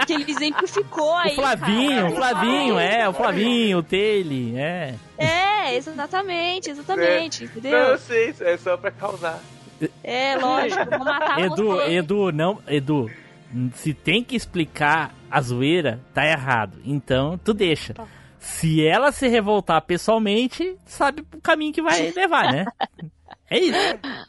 que ele, exemplificou aí. O Flavinho, cara. o Flavinho, é, o Flavinho, o Taylor, é. É, exatamente, exatamente, Não, entendeu? eu sei, isso é só pra causar. É, lógico, vou matar Edu, você. Edu, não, Edu, se tem que explicar a zoeira, tá errado. Então, tu deixa. Se ela se revoltar pessoalmente, sabe o caminho que vai levar, né? [LAUGHS] É isso.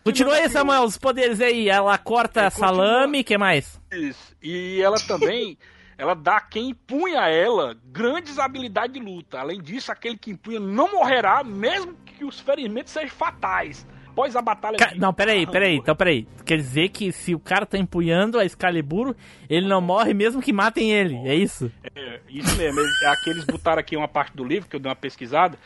Continua aí, Samuel, os poderes aí. Ela corta salame, que mais? Isso. E ela também, [LAUGHS] ela dá a quem empunha ela grandes habilidades de luta. Além disso, aquele que empunha não morrerá, mesmo que os ferimentos sejam fatais. Após a batalha Ca- de- Não, peraí, peraí, então peraí. Quer dizer que se o cara tá empunhando a Excalibur, ele não morre mesmo que matem ele, é isso? É, isso mesmo. Aqui eles botaram aqui uma parte do livro que eu dei uma pesquisada.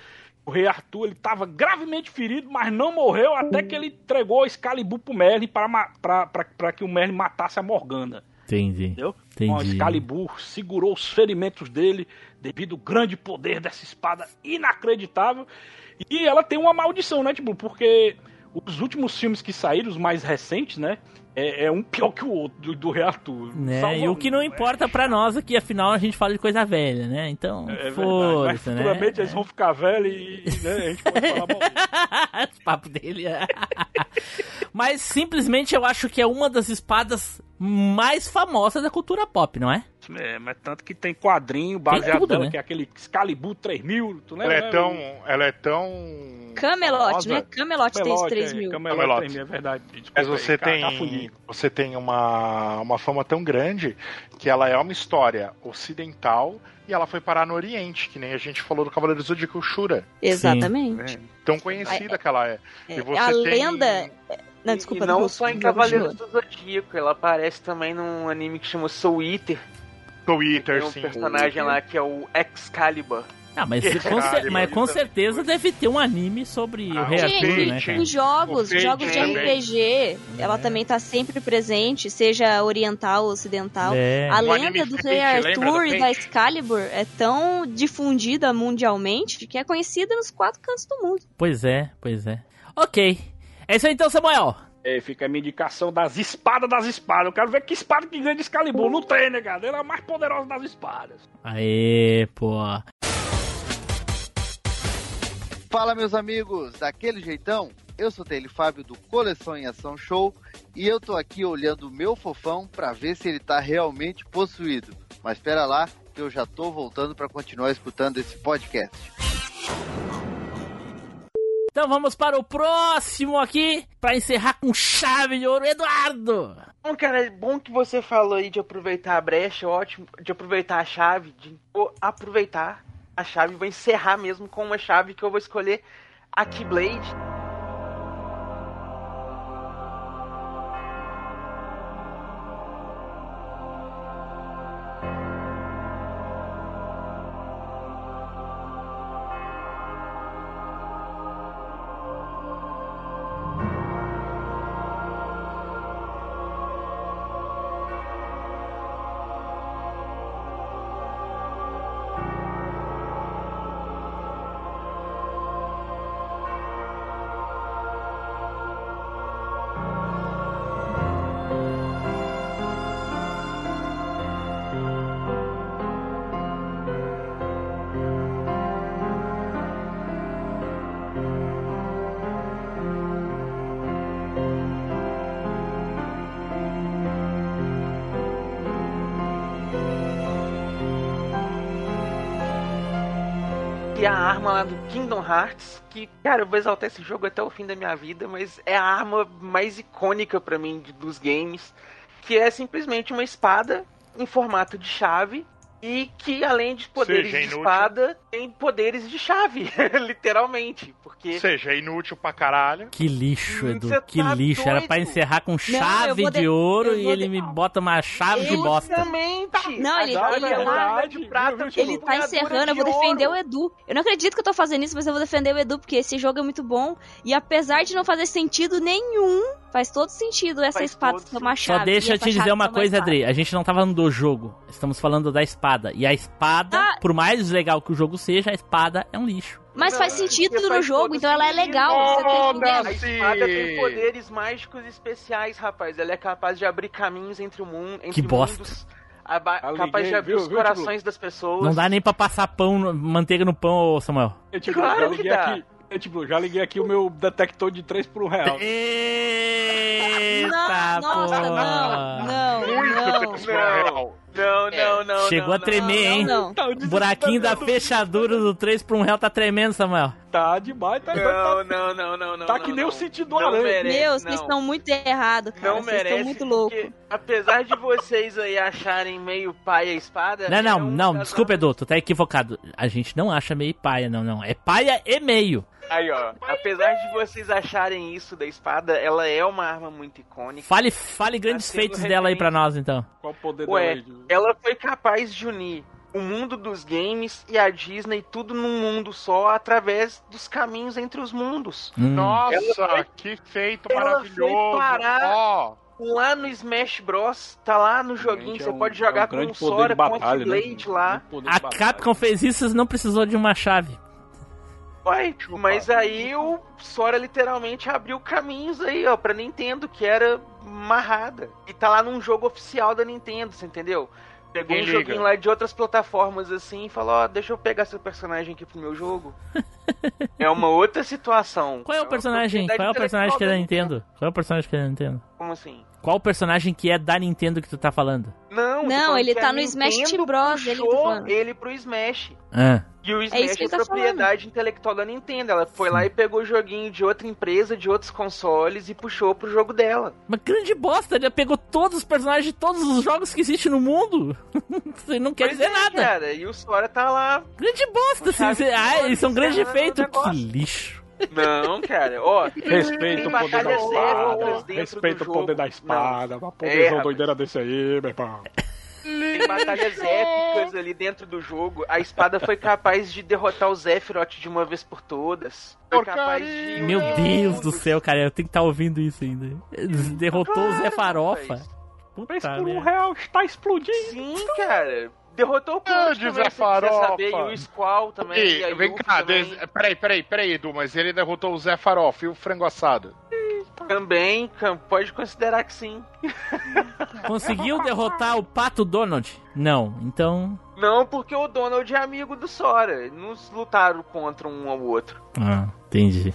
O rei Arthur ele estava gravemente ferido, mas não morreu até que ele entregou a Excalibur pro Merlin para que o Merlin matasse a Morgana. Entendi. Entendeu? Então, Entendi. Excalibur segurou os ferimentos dele devido ao grande poder dessa espada inacreditável. E ela tem uma maldição, né, tipo, porque os últimos filmes que saíram, os mais recentes, né, é, é um pior que o outro do, do Rei Arthur. Né? Salva E o que não né? importa pra nós aqui, afinal a gente fala de coisa velha, né? Então, É foda-se, né? futuramente eles vão ficar velhos e né, a gente pode falar mal. [LAUGHS] Papo dele. [LAUGHS] Mas simplesmente eu acho que é uma das espadas mais famosas da cultura pop, não é? É, mas tanto que tem quadrinho baseado tudo, nela, né? que é aquele Excalibur 3000, tu Ela lembra? é né? tão. Ela é tão. Camelot, famosa. né? Camelot tem os Camelot, 3 é, mil. Camelot, Camelot. 3000, é verdade. Desculpa Mas aí, você ca- tem, cafundi. você tem uma, uma fama tão grande que ela é uma história ocidental e ela foi parar no Oriente, que nem a gente falou do Cavaleiro do Zodíaco Shura. Exatamente. Tão conhecida que ela é. É, E você a tem- lenda. Não, desculpa, e não só em Cavaleiros do Zodíaco, ela aparece também num anime que chama Soul Eater. Soul Tem um sim. personagem lá que é o Excalibur. Ah, mas, com, caralho, mas com certeza deve ter um anime sobre o Ah, Arthur, Gente, né, cara? os jogos, O jogos de também. RPG, ela também tá sempre presente, seja oriental ou ocidental. É. A O lenda do Rei do Arthur e da Excalibur é tão difundida mundialmente que é conhecida nos quatro cantos do mundo. Pois é, pois é. Ok. É isso aí então, Samuel. É, fica a minha indicação das espadas das espadas. Eu quero ver que espada que ganha de Excalibur. Não tem, né, cara? Ela é a mais poderosa das espadas. Aê, pô. Fala, meus amigos, daquele jeitão? Eu sou Tele Fábio do Coleção em Ação Show e eu tô aqui olhando o meu fofão pra ver se ele tá realmente possuído. Mas espera lá, que eu já tô voltando pra continuar escutando esse podcast. Então vamos para o próximo aqui, pra encerrar com chave de ouro, Eduardo. Bom, cara, é bom que você falou aí de aproveitar a brecha, ótimo, de aproveitar a chave, de aproveitar a chave, vou encerrar mesmo com uma chave que eu vou escolher a Keyblade. Lá do Kingdom Hearts, que, cara, eu vou exaltar esse jogo até o fim da minha vida, mas é a arma mais icônica pra mim dos games, que é simplesmente uma espada em formato de chave e que além de poderes Seja de espada, tem poderes de chave, [LAUGHS] literalmente. Porque. Ou seja, é inútil pra caralho. Que lixo, Edu. Você Que tá lixo. Era doido? pra encerrar com eu chave vou de- de ouro eu e vou ele de- me bota uma chave de bosta. Justamente. Não, ele- A ele- verdade, de prata, Ele Chico? tá encerrando, eu vou defender o Edu. Eu não acredito que eu tô fazendo isso, mas eu vou defender o Edu, porque esse jogo é muito bom. E apesar de não fazer sentido nenhum, faz todo sentido essa Faz espada uma chave. Só deixa eu te dizer uma coisa, espada. Adri. A gente não tá falando do jogo. Estamos falando da espada. E a espada, Ah. por mais legal que o jogo seja, a espada é um lixo. Mas faz Não, sentido no faz jogo, então ela é legal. Você tá entendendo? A espada tem poderes mágicos especiais, rapaz. Ela é capaz de abrir caminhos entre o mundo, entre Que bosta. mundos. aba- Eu capaz de abrir viu, os viu, corações das pessoas. Não dá nem pra passar pão, no- manteiga no pão, ô Samuel. Eu, tipo, Claro já que liguei dá. aqui. Eu, tipo, já liguei aqui o meu detector de 3 por um real. [LAUGHS] Eita, Não, nossa, não, não, Muito não. Um real. Não, não, não. Chegou não, a tremer, não, hein? Não, Tá, O buraquinho da fechadura do 3 por 1 real tá tremendo, Samuel. Tá demais, tá, Não, tá, não, não, não, não. tá não, que nem não. o sentido do Não aranha. merece, Meu, não. vocês estão muito errados, cara. Não vocês merece. estão muito loucos. porque, apesar de vocês aí acharem meio pai a espada. Não, é não, uma não, desculpa, Edu, tu tá equivocado. A gente não acha meio paia, não, não. É paia e meio. Aí, ó. Apesar de vocês acharem isso da espada, ela é uma arma muito icônica. Fale, fale grandes Tá feitos dela aí pra nós, então. Qual o poder dela Ué, aí? de- ela foi capaz de unir o mundo dos games e a Disney tudo num mundo só através dos caminhos entre os mundos. Hum. Nossa, foi- que feito ela foi maravilhoso. parar- Ó, Lá no Smash Bros, tá lá no joguinho, Realmente você é um- pode é jogar um com o Sora, com o batalha, né? Blade lá. Um A. Capcom fez isso e não precisou de uma chave. Mas aí o Sora literalmente abriu caminhos aí, ó, pra Nintendo, que era marrada. E tá lá num jogo oficial da Nintendo, você entendeu? Pegou Quem um liga? joguinho lá de outras plataformas assim e falou, ó, deixa eu pegar seu personagem aqui pro meu jogo. [LAUGHS] [LAUGHS] é uma outra situação. Qual é o uma personagem? Qual é o personagem que é da Nintendo? Qual é o personagem que é da Nintendo? Como assim? Qual o personagem que é da Nintendo que tu tá falando? Não, Não, falando ele tá no Smash Bros, ele tá puxou falando. ele pro Smash. Ah. E o isso Smash que é, tá propriedade intelectual da Nintendo. Ela foi lá e pegou o joguinho de outra empresa, de outros consoles e puxou pro jogo dela. Uma grande bosta, ele pegou todos os personagens de todos os jogos que existem no mundo. [LAUGHS] Você não quer Pois dizer é, nada. Cara, e o Sora tá lá. Grande bosta, assim, Ah, eles são grande encerrando o efeito. Que lixo. Não, cara, ó. Respeita o poder da espada. Respeita o poder da espada. Uma poderzão É, doideira desse aí, meu irmão. Tem batalhas épicas ali dentro do jogo. A espada foi capaz de derrotar o Sephiroth de uma vez por todas. Foi capaz de. Meu Deus do céu, cara, eu tenho que estar ouvindo isso ainda. Derrotou o Zé Farofa. Puta Três por um real está explodindo. Sim, cara. Derrotou o de também, quiser Farofa. saber. E o Squall também. Ei, e a vem cá, também. des... peraí, peraí, peraí, Edu, mas ele derrotou o Zé Farofa e o frango assado. Também, pode considerar que sim. [LAUGHS] Conseguiu derrotar o Pato Donald? Não, então. Não, porque o Donald é amigo do Sora. Não lutaram contra um ao outro. Ah, entendi.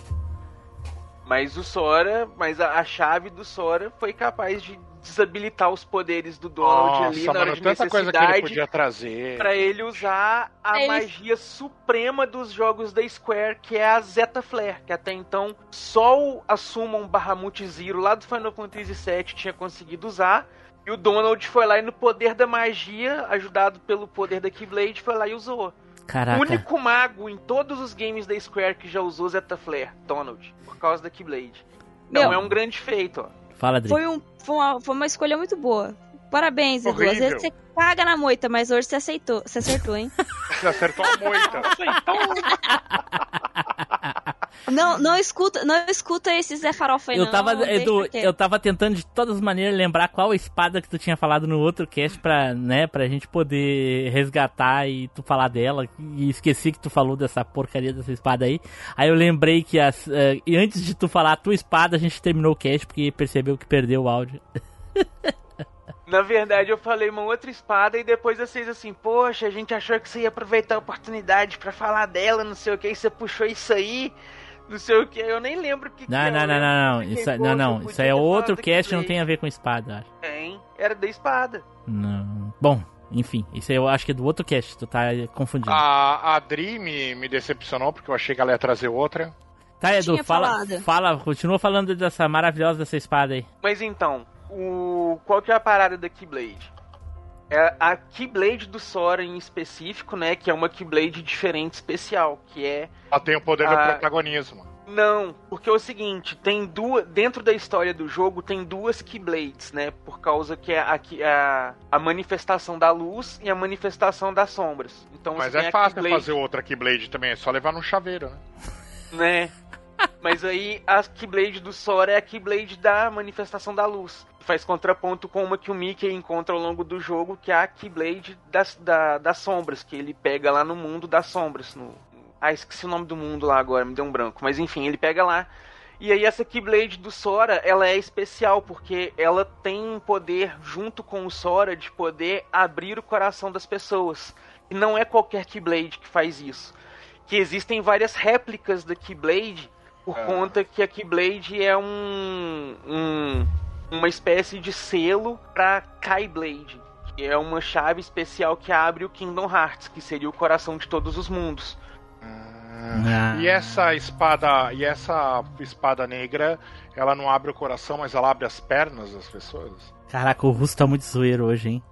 Mas o Sora, mas a, a chave do Sora foi capaz de desabilitar os poderes do Donald ali Nossa, na hora mano, de tanta coisa que ele podia trazer. pra ele usar a Ele- magia suprema dos jogos da Square, que é a Zeta Flare, que até então só o a Summon Bahamut Zero lá do Final Fantasy VII tinha conseguido usar. E o Donald foi lá e no poder da magia, ajudado pelo poder da Keyblade, foi lá e usou. Caraca. O único mago em todos os games da Square que já usou Zeta Flare, Donald, por causa da Keyblade. Então Meu. é um grande feito, ó. Fala, Adri. Foi, um, foi, uma, foi uma escolha muito boa. Parabéns, Edu. Às vezes você caga na moita, mas hoje você aceitou. Você acertou, hein? [LAUGHS] Você acertou a moita. Não, não escuta, não escuta esse Zé Farofa aí, Eu não. tava, Edu, eu tava tentando de todas as maneiras lembrar qual espada que tu tinha falado no outro cast pra, né, pra gente poder resgatar e tu falar dela. E esqueci que tu falou dessa porcaria dessa espada aí. Aí eu lembrei que as, eh, e antes de tu falar a tua espada, a gente terminou o cast porque percebeu que perdeu o áudio. [LAUGHS] Na verdade, eu falei uma outra espada e depois vocês assim, poxa, a gente achou que você ia aproveitar a oportunidade pra falar dela, não sei o que, e você puxou isso aí, não sei o que, eu nem lembro o que Não, que não, eu não, não, não. Isso, é- não, não. Isso aí é outro cast, não tem a ver com espada. Tem, era da espada. Não. Bom, enfim, isso aí eu acho que é do outro cast, tu tá confundindo. A, a Dri me, me decepcionou porque eu achei que ela ia trazer outra. tá, Edu, fala, falado. fala, continua falando dessa maravilhosa dessa espada aí. Mas então, o qual que é a parada da Keyblade? É a Keyblade do Sora em específico, né? Que é uma Keyblade diferente, especial, que é Ela tem o poder do Ah. protagonismo. Não, porque é o seguinte, tem duas. Dentro da história do jogo tem duas Keyblades, né? Por causa que é a, que- a, a manifestação da luz e a manifestação das sombras. Então Mas é a fácil Keyblade, fazer outra Keyblade também, é só levar no chaveiro, né? né? Mas aí a Keyblade do Sora é a Keyblade da manifestação da luz. Faz contraponto com uma que o Mickey encontra ao longo do jogo, que é a Keyblade das, da, das sombras, que ele pega lá no mundo das sombras. No... Ah, esqueci o nome do mundo lá agora, me deu um branco. Mas enfim, ele pega lá. E aí essa Keyblade do Sora, ela é especial, porque ela tem um poder, junto com o Sora, de poder abrir o coração das pessoas. E não é qualquer Keyblade que faz isso. Que existem várias réplicas da Keyblade, por Ah. conta que a Keyblade é um, um- uma espécie de selo para Keyblade, que é uma chave especial que abre o Kingdom Hearts, que seria o coração de todos os mundos. Ah. E essa espada, e essa espada negra, ela não abre o coração, mas ela abre as pernas das pessoas? Caraca, o Russo tá muito zoeiro hoje, hein?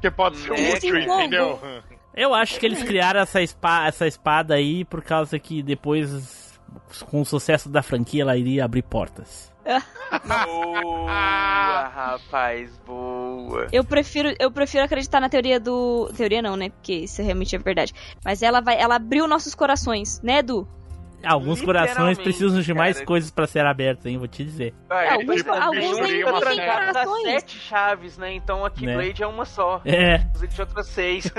Que pode ser É, útil, que bom. entendeu? Eu acho que eles criaram essa, espa essa espada aí por causa que depois, com o sucesso da franquia, ela iria abrir portas. Boa, [LAUGHS] rapaz, boa. Eu prefiro, eu prefiro acreditar na teoria do. Teoria não, né? Porque isso realmente é verdade. Mas ela vai. Ela abriu nossos corações, né, Edu? Alguns corações precisam de mais cara. coisas pra ser abertos, hein? Vou te dizer. Ah, É, é, alguns- tipo, alguns nem- nem tem corações. sete chaves, né? Então a Keyblade é uma só. É. Existe outras seis. [LAUGHS]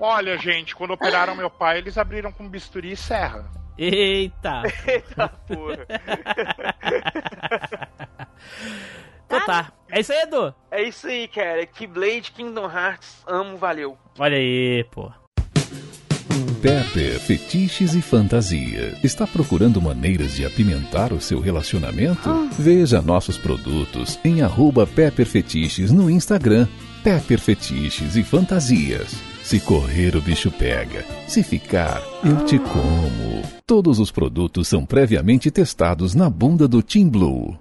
Olha, gente, quando operaram meu pai, eles abriram com bisturi e serra. Eita! [LAUGHS] Eita porra. [LAUGHS] Então tá. É isso aí, Edu? É isso aí, cara. Keyblade, Kingdom Hearts, amo, valeu. Olha aí, pô. Pepper Fetiches e Fantasia. Está procurando maneiras de apimentar o seu relacionamento? Veja nossos produtos em arroba Pepper Fetiches no Instagram. Pepper Fetiches e Fantasias. Se correr, o bicho pega. Se ficar, eu te como. Todos os produtos são previamente testados na bunda do Team Blue.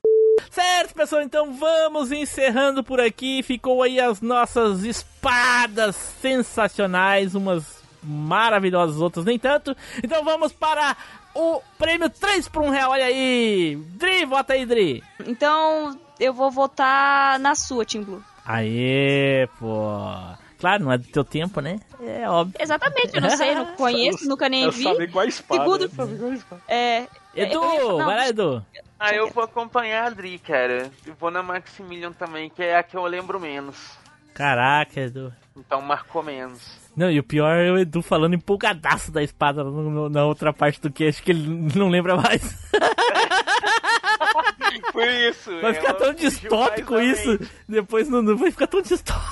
Certo, pessoal, então vamos encerrando por aqui. Ficou aí as nossas espadas sensacionais, umas maravilhosas, outras nem tanto. Então vamos para o prêmio 3 por 1 real. Olha aí, Dri, vota aí, Dri. Então eu vou votar na sua, Team Blue. Aê, pô. Claro, não é do teu tempo, né? É óbvio. Exatamente, eu não sei, não [LAUGHS] conheço, nunca nem Eu vi. sabia igual a espada. Segundo- eu sabia igual a espada. É. Edu, eu não, vai lá, Edu. Ah, eu vou acompanhar a Adri, cara. Eu vou na Maximilian também, que é a que eu lembro menos. Caraca, Edu. Então marcou menos. Não, e o pior é o Edu falando empolgadaço da espada no- no- na outra parte do cast que ele não lembra mais. Por isso. Vai ficar tão distópico isso. Depois não, não vai ficar tão distópico.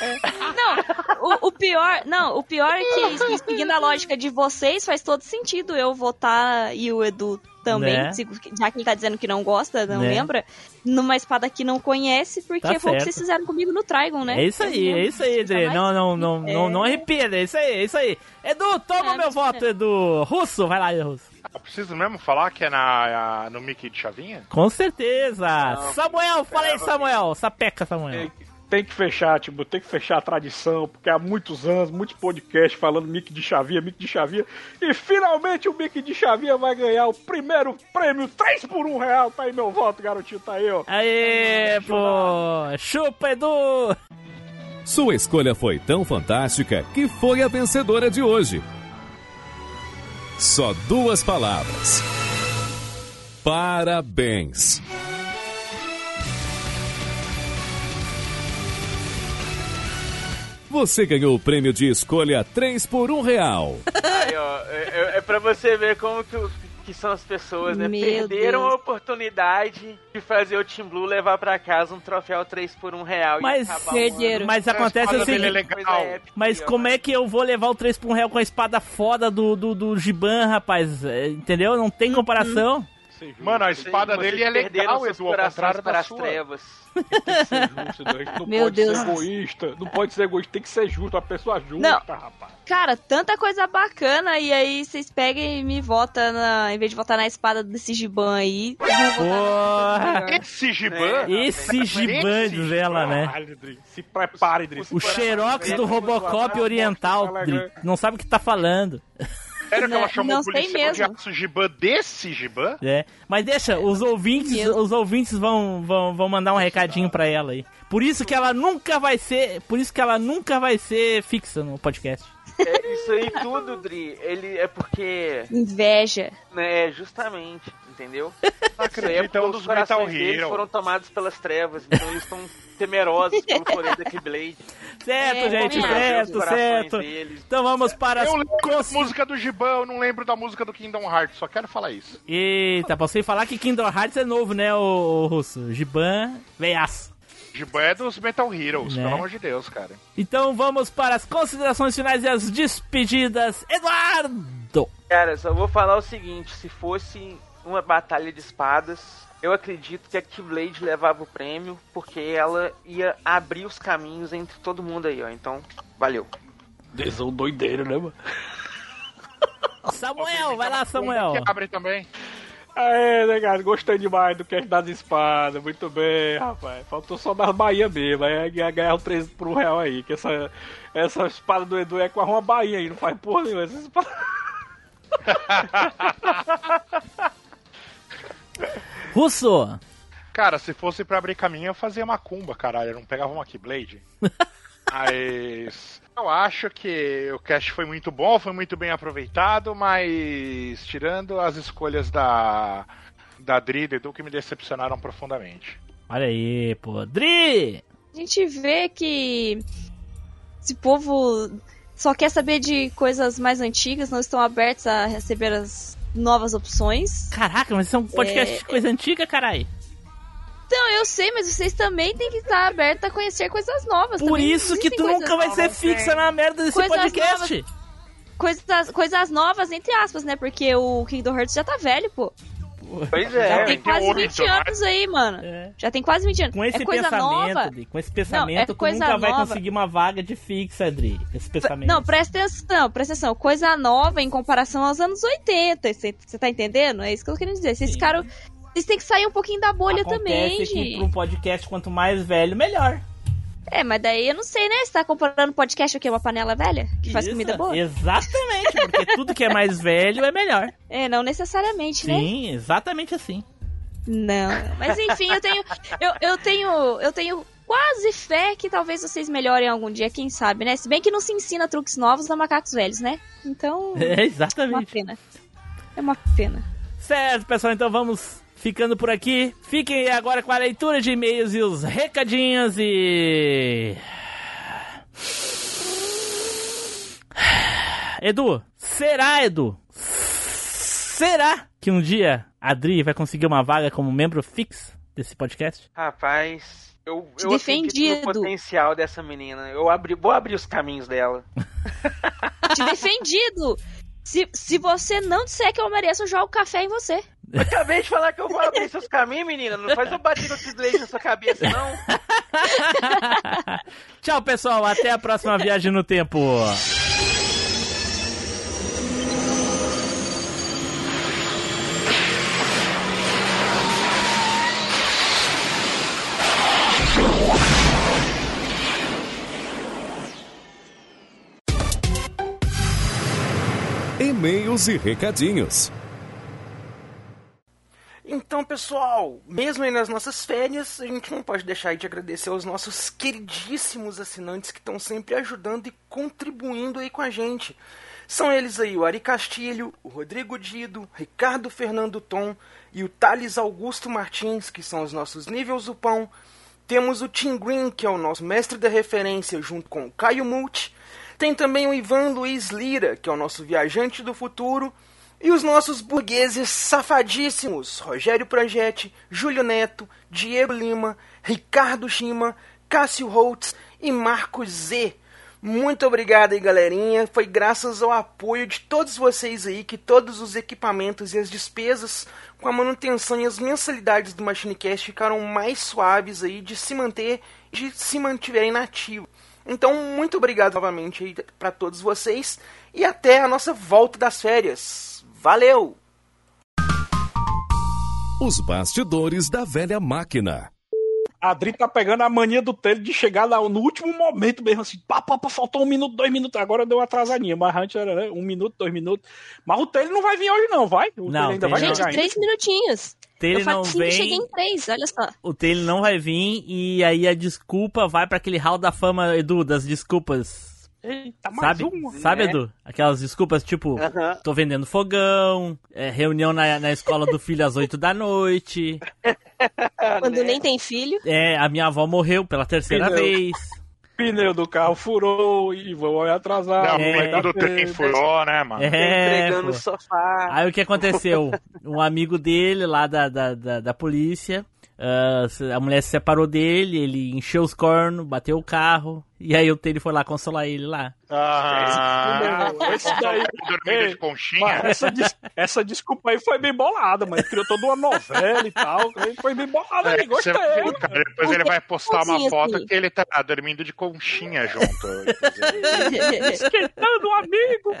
Não, o, o pior, não, o pior é que seguindo a lógica de vocês faz todo sentido eu votar e o Edu também, Né? já que ele tá dizendo que não gosta, não Né? lembra, numa espada que não conhece, porque Tá foi o que vocês fizeram comigo no Trigon, né? É isso aí, é isso aí, Dre. Não, não, não, não, não arrependa, é isso aí, é isso aí. Edu, toma meu voto, Edu. Russo, vai lá, Russo. Eu preciso mesmo falar que é na, a- no Mickey de Chavinha? Com certeza. Samuel, fala aí, Samuel. Sapeca, Samuel. Tem que fechar, tipo, tem que fechar a tradição, porque há muitos anos, muitos podcasts falando Mickey de Chavinha, Mickey de Chavinha, e finalmente o Mickey de Chavinha vai ganhar o primeiro prêmio 3 por 1 real. Tá aí meu voto, garotinho, tá aí, ó. Aê, pô. Chupa, Edu. Sua escolha foi tão fantástica que foi a vencedora de hoje. Só duas palavras. Parabéns. Você ganhou o prêmio de escolha 3 por 1 real. Aí, ó, é, é- é pra você ver como que, que são as pessoas, né? Meu Perderam Deus. a oportunidade de fazer o Team Blue levar pra casa um troféu 3 por 1 real. e Mas, ano. mas acontece seguinte, é legal. mas como é que eu vou levar o 3 por 1 real com a espada foda do, do, do Giban, rapaz? É, Entendeu? Não tem comparação. ser justo. Mano, a espada dele é legal, Edu, ao contrário para da as sua. trevas. [LAUGHS] Tem que ser justo. A não Meu pode Deus. ser egoísta. Não pode ser egoísta, tem que ser justo. Uma pessoa justa, Não. rapaz. Cara, tanta coisa bacana e aí vocês pegam e me votam na. Em vez de votar na espada desse Giban aí. Porra! Esse Giban, É. Esse Giban, diz ela, né? Se prepare, Dri. O Xerox do Robocop Oriental, Dri. Não sabe o que tá falando. Sério que ela Não- chamou não o policial de aço Giban desse Giban? É. Mas deixa, os ouvintes, os ouvintes vão, vão, vão mandar um recadinho pra ela aí. Por isso que ela nunca vai ser, por isso que ela nunca vai ser fixa no podcast. É isso aí tudo, Dri. Ele é porque. Inveja. né, justamente, entendeu? É acredito, é um os dos Metal corações deles Hero. foram tomados pelas trevas, então eles estão temerosos pelo poder da Keyblade. Certo, É, gente, certo, certo. deles. Então vamos para as Eu lembro da música do Giban, eu não lembro da música do Kingdom Hearts, só quero falar isso. Eita, posso falar que Kingdom Hearts é novo, né, o, Russo? Giban, veiaço. Giban é dos Metal Heroes, Né? pelo amor de Deus, cara. Então vamos para as considerações finais e as despedidas. Eduardo! Cara, só vou falar o seguinte: se fosse uma batalha de espadas, eu acredito que a Keyblade levava o prêmio, porque ela ia abrir os caminhos entre todo mundo aí, ó. Então, valeu. Desão doideiro, né, mano? Samuel, vai lá, Samuel. Que abre também. É, né, cara? Gostei demais do cast das espadas. Muito bem, rapaz. Faltou só das Bahia mesmo. Aí ia ganhar o 3 pro real aí. Que essa, essa espada do Edu é com uma Bahia aí. Não faz porra nenhuma. Essa espada... [LAUGHS] Russo! Cara, se fosse pra abrir caminho, eu fazia macumba, caralho. Eu não pegava uma Keyblade. [LAUGHS] mas. Eu acho que o cast foi muito bom, foi muito bem aproveitado, mas. Tirando as escolhas da. Da Dri e do Edu que me decepcionaram profundamente. Olha aí, pô. Dri! A gente vê que esse povo só quer saber de coisas mais antigas, não estão abertos a receber as novas opções. Caraca, mas isso é um podcast É. de coisa antiga, carai. Então, eu sei, mas vocês também têm que estar abertos a conhecer coisas novas. Por Também isso que tu nunca vai novas. ser fixa na merda desse Coisas podcast. Coisas, coisas novas, entre aspas, né? Porque o Kingdom Hearts já tá velho, pô. Pois Já é, tem quase 20 anos aí, mano. É. Já tem quase 20 anos. Com esse é coisa pensamento, nova. Dri, com esse pensamento, é tu coisa nunca vai nova. conseguir uma vaga de fixa, Dri. Esse pensamento. Não, presta atenção, presta atenção. Coisa nova em comparação aos anos 80. Você tá entendendo? É isso que eu tô querendo dizer. Vocês Sim. ficaram. Vocês têm que sair um pouquinho da bolha Acontece também, que gente. pra um podcast, quanto mais velho, melhor. É, mas daí eu não sei, né? Você tá comparando podcast o quê? Uma panela velha? Que faz Isso, comida boa? Exatamente, porque [LAUGHS] tudo que é mais velho é melhor. É, não necessariamente, né? Sim, exatamente assim. Não. Mas enfim, eu tenho. Eu, eu tenho. Eu tenho quase fé que talvez vocês melhorem algum dia, quem sabe, né? Se bem que não se ensina truques novos a macacos velhos, né? Então. [LAUGHS] É, É uma exatamente. pena. É uma pena. Certo, pessoal, então vamos ficando por aqui. Fiquem agora com a leitura de e-mails e os recadinhos e. Edu, será, Edu? Será que um dia a Adri vai conseguir uma vaga como membro fixo desse podcast? Rapaz, eu, eu defendido. no potencial dessa menina. Eu abri, vou abrir os caminhos dela. Te defendido! Se, se você não disser que eu mereço, eu jogo café em você. Eu acabei de falar que eu vou abrir seus caminhos, menina. Não faz eu bater com esse leite na sua cabeça, não. [LAUGHS] Tchau, pessoal. Até a próxima viagem no tempo. E-mails e recadinhos. Então, pessoal, mesmo aí nas nossas férias, a gente não pode deixar de agradecer aos nossos queridíssimos assinantes que estão sempre ajudando e contribuindo aí com a gente. São eles aí o Ari Castilho, o Rodrigo Dido, Ricardo Fernando Tom e o Thales Augusto Martins, que são os nossos níveis do pão. Temos o Tim Green, que é o nosso mestre da referência, junto com o Caio Multi. Tem também o Ivan Luiz Lira, que é o nosso viajante do futuro. E os nossos burgueses safadíssimos: Rogério Projetti, Júlio Neto, Diego Lima, Ricardo Schima, Cássio Holtz e Marcos Z. Muito obrigado aí, galerinha. Foi graças ao apoio de todos vocês aí que todos os equipamentos e as despesas com a manutenção e as mensalidades do MachineCast ficaram mais suaves aí de se manter, de se mantiverem nativo. Então, muito obrigado novamente aí para todos vocês e até a nossa volta das férias. Valeu! Os bastidores da velha máquina. A Adri tá pegando a mania do Taylor de chegar lá no último momento mesmo, assim, pá, pá, pá, faltou um minuto, dois minutos, agora deu uma atrasadinha, mas antes era né, um minuto, dois minutos. Mas o Taylor não vai vir hoje não, vai? O Não, ainda vai Gente, três minutinhos. Taylor eu não vem. cheguei em três, olha só. O Taylor não vai vir e aí a desculpa vai pra aquele hall da fama, Edu, das desculpas. Eita, mais Sabe, uma. sabe É. Edu? Aquelas desculpas tipo, Aham. tô vendendo fogão, é, reunião na, na escola do filho às 8 da noite. [LAUGHS] Quando nem tem filho. É, a minha avó morreu pela terceira Pneu. vez. Pneu do carro furou e vou atrasar. Não, o dar do trem tempo. furou, né, mano? É, Entregando o sofá. Aí o que aconteceu? Um amigo dele lá da, da, da, da polícia, ah, a mulher se separou dele, ele encheu os cornos, bateu o carro, e aí o Taylor foi lá consolar ele lá. Ah, Esse daí. dormindo de conchinha. essa, des- essa desculpa aí foi bem bolada, mas criou toda uma novela e tal. Foi bem bolada aí, É, gostei. você viu, cara, depois ele vai postar uma Assim, foto assim. que ele tá dormindo de conchinha junto. Esquentando o amigo.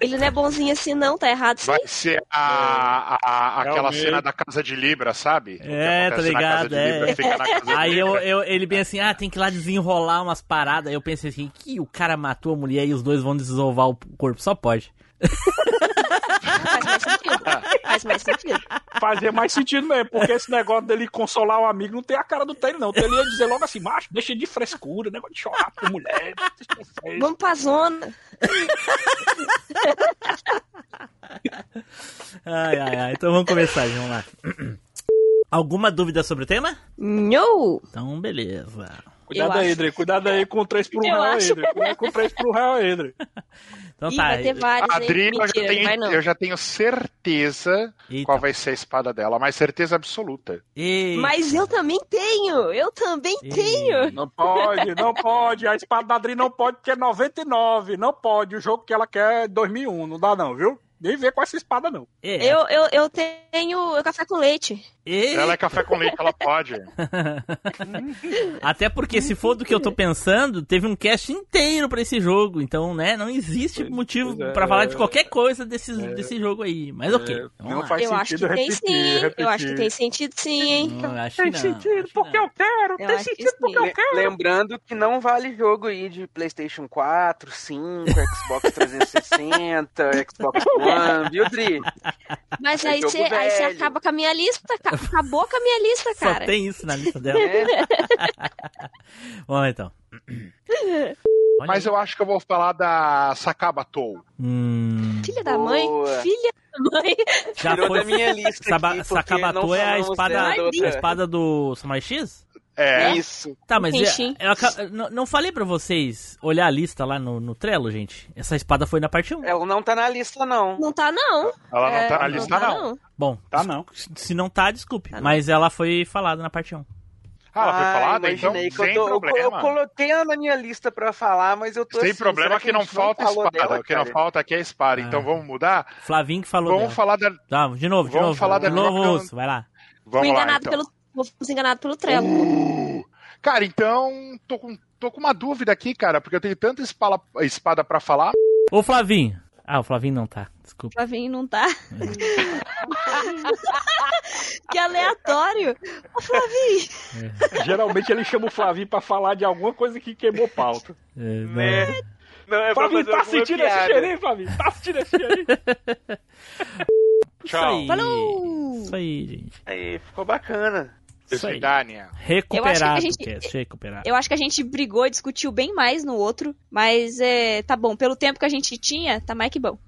Ele não é bonzinho assim, não, tá errado sim. Vai ser a, a- a- aquela cena da casa de Libra, sabe? É, tá acontece na casa ligado, de Libra, é. fica na casa de Aí eu, Libra. eu- ele bem assim, ah, tem que ir lá desenrolar umas paradas. Eu pensei assim, que o cara matou a mulher e os dois vão desovar o corpo, só pode. Faz mais sentido. Faz mais sentido. Fazia mais sentido mesmo, porque esse negócio dele consolar o amigo não tem a cara do Taylor, não. O Taylor ia dizer logo assim, macho, deixa de frescura, negócio de chorar por mulher. Vamos pra zona. Ai, ai, ai. Então vamos começar, vamos lá. Alguma dúvida sobre o tema? No! Então, beleza. Cuidado Eu aí, acho. Cuidado aí com 3 pro Eu réu, acho. Cuidado com 3 pro réu, Edre. Então Ih, tá. vai ter vários? Adri, eu já, Mentira, não vai tenho, eu já tenho certeza Eita. qual vai ser a espada dela, mas certeza absoluta. Ei, Mas eu também tenho! Eu também Ih. tenho! Não pode, não pode. A espada da Adri não pode, porque é 99. Não pode. O jogo que ela quer é 2001. Não dá, não, viu? Nem ver com essa espada, não. é, Eu, eu, eu tenho café com leite. ei. Ela é café com leite, ela pode. [LAUGHS] Até porque se for do que eu tô pensando, teve um cast inteiro pra esse jogo, então, né, não existe motivo pois é, pra falar é. de qualquer coisa desse, desse jogo aí. Mas ok. É, vamos não lá. faz eu acho que sentido tem repetir, sim. repetir. Eu acho que tem sentido sim, hein? Não, acho Tem que não, sentido, acho porque não. eu quero. Eu tem acho que sentido porque eu quero. Lembrando que não vale jogo aí de PlayStation 4, 5, Xbox 360, Xbox [LAUGHS] One, viu, Dri? Mas aí você aí você velho. acaba com a minha lista, ca- acabou com a minha lista, Só cara. tem isso na lista [LAUGHS] dela. É, Vamos lá, então. [LAUGHS] Olha Mas aí. eu acho que eu vou falar da Sakabatou. Hum, Filha da mãe, Boa. filha da mãe. já tirou foi. da minha lista Saba- Sakabato não é a espada, a espada do Samurai X? É. Isso. Tá, mas Kenshin. eu, eu não, não falei pra vocês olhar a lista lá no, no Trello, gente? Essa espada foi na parte 1. Ela não tá na lista, não. Não tá, não. Ela não É, tá na lista, tá, não. Bom, Tá, não. se não tá, desculpe. Tá não. Mas ela foi falada na parte 1. Ah, ela foi Ah, falada? Então, imaginei que eu sem tô- problema. Eu, coloquei ela na minha lista pra falar, mas eu tô Sem assim, problema será que não falta espada. dela, o que não falta aqui é espada. Ah. Então vamos mudar? Flavinho que falou Vamos dela. falar da. Tá, de novo, de Vamos novo. falar de da novo, Dragon- Russo, vai lá. Vamos Fui lá, enganado então. pelo. Fui enganado pelo Trello. Uh, Cara, então tô com, tô com uma dúvida aqui, cara, porque eu tenho tanta espada, espada para falar. Ô, Flavinho. Ah, o Flavinho não tá. Desculpa. Flavinho não tá. que aleatório. Ô, Flavinho. Geralmente ele chama o Flavinho pra falar de alguma coisa que queimou pauta. É, não. Né? Não, é Flavinho, tá sentindo esse piada. cheirinho, Flavinho? Tá sentindo esse cheirinho? [LAUGHS] Isso aí. Falou! Isso aí, gente. Aí, ficou bacana. Dania. Recuperado, a gente- recuperado. Eu acho que a gente brigou e discutiu bem mais no outro, mas é, tá bom. Pelo tempo que a gente tinha, tá mais que bom.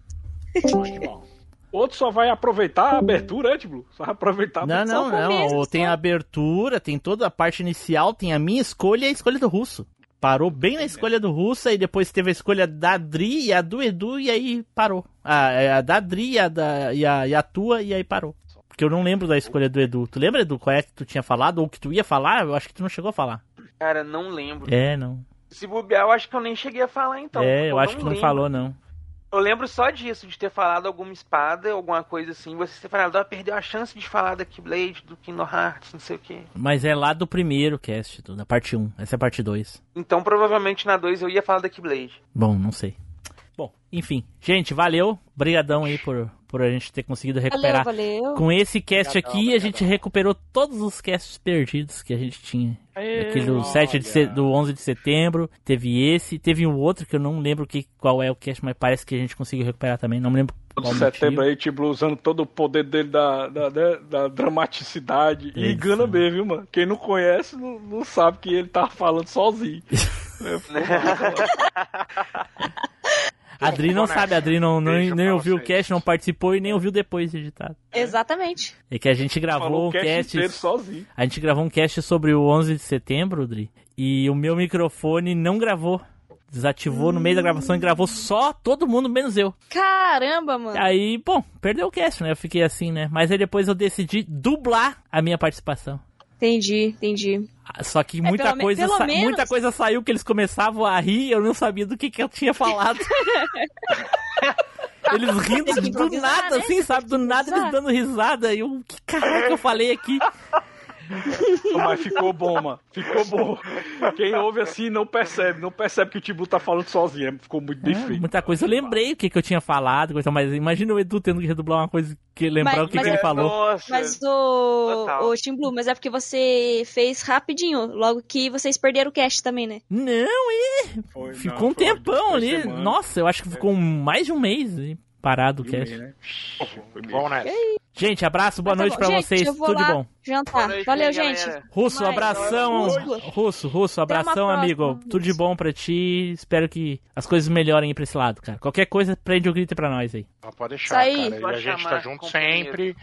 [LAUGHS] Outro só vai aproveitar a abertura, antes, Blue. Só vai aproveitar. Não, só não, não. começo, Ou Tem só. a abertura, tem toda a parte inicial, tem a minha escolha e a escolha do Russo. Parou bem na escolha do Russo, aí depois teve a escolha da Dri e a do Edu, e aí parou. Ah, é a da Dri e a, da, e, a, e a tua, e aí parou. Porque eu não lembro da escolha do Edu. Tu lembra, Edu, qual é que tu tinha falado, ou que tu ia falar? Eu acho que tu não chegou a falar. Cara, não lembro. É, não. Se bobear, eu acho que eu nem cheguei a falar então. é, eu acho que não lembro. falou, não. Eu lembro só disso, de ter falado alguma espada, alguma coisa assim. Você ter falado, ah, perdeu a chance de falar da Keyblade, do Kingdom Hearts, não sei o quê. Mas é lá do primeiro cast, da parte 1. Essa é a parte 2. Então provavelmente na 2 eu ia falar da Keyblade. Bom, não sei. Bom, enfim. Gente, valeu. Brigadão aí por, por a gente ter conseguido recuperar. valeu. Com esse cast Obrigadão, aqui, a gente recuperou todos os casts perdidos que a gente tinha. Aê, Aquele do, 7 de se- do 11 de setembro. Teve esse. Teve um outro que eu não lembro que, qual é o cast, mas parece que a gente conseguiu recuperar também. Não me lembro de qual setembro aí, T-Blue usando todo o poder dele da, da, né, da dramaticidade. E engana mesmo, viu, mano? Quem não conhece não, não sabe que ele tá falando sozinho. [LAUGHS] É, [LAUGHS] Adri não sabe, a Adri não, não, nem ouviu o vocês. cast, não participou e nem ouviu depois de editado. Exatamente. É que a gente gravou Falou um o cast cast. A gente gravou um cast sobre o 11 de setembro, Dri, e o meu microfone não gravou. Desativou no meio da gravação e gravou só todo mundo, menos eu. Caramba, mano. Aí, bom, perdeu o cast, né? Eu fiquei assim, né? Mas aí depois eu decidi dublar a minha participação. Entendi, entendi. Só que É, muita, me- coisa, sa- menos- muita coisa saiu que eles começavam a rir e eu não sabia do que, que eu tinha falado. [LAUGHS] eles rindo do nada, né? assim, sabe? Do nada eles dando risada. E eu, que caralho que eu falei aqui? [LAUGHS] Mas ficou bom, mano. Ficou bom. Quem ouve assim não percebe. Não percebe que o Tibu tá falando sozinho. é, Ficou muito bem É, feito. muita coisa eu lembrei o que, que eu tinha falado, coisa, mas imagina o Edu tendo que redublar uma coisa que lembrar Mas- o que, mas- que ele falou. Nossa, Mas o, Total. o Team Blue, mas é porque você fez rapidinho, logo que vocês perderam o cast também, né? Não, é. Foi, Ficou um foi tempão ali. semanas. Nossa, eu acho que ficou mais de um mês parado o E um cast. né? Foi Bom, né? Gente, abraço, boa Mas tá noite Gente, vocês. eu vou Tudo de bom. Jantar. Noite Valeu, aí, gente. galera. Russo, abração. Russo. Russo, abração, amigo. Tudo de bom pra ti. Espero que as coisas melhorem pra esse lado, cara. Qualquer coisa, prende o grito pra nós aí. Ah, Pode deixar, aí. cara. E Pode a gente tá chamar junto sempre.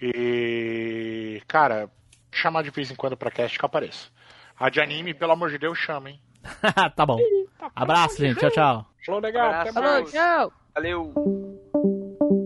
E, cara, chamar de vez em quando pra cast que eu apareço. A de anime, pelo amor de Deus, chama, hein? [LAUGHS] tá bom. Abraço, gente. Tchau, tchau. Falou legal. Até mais. Falou, tchau. Valeu.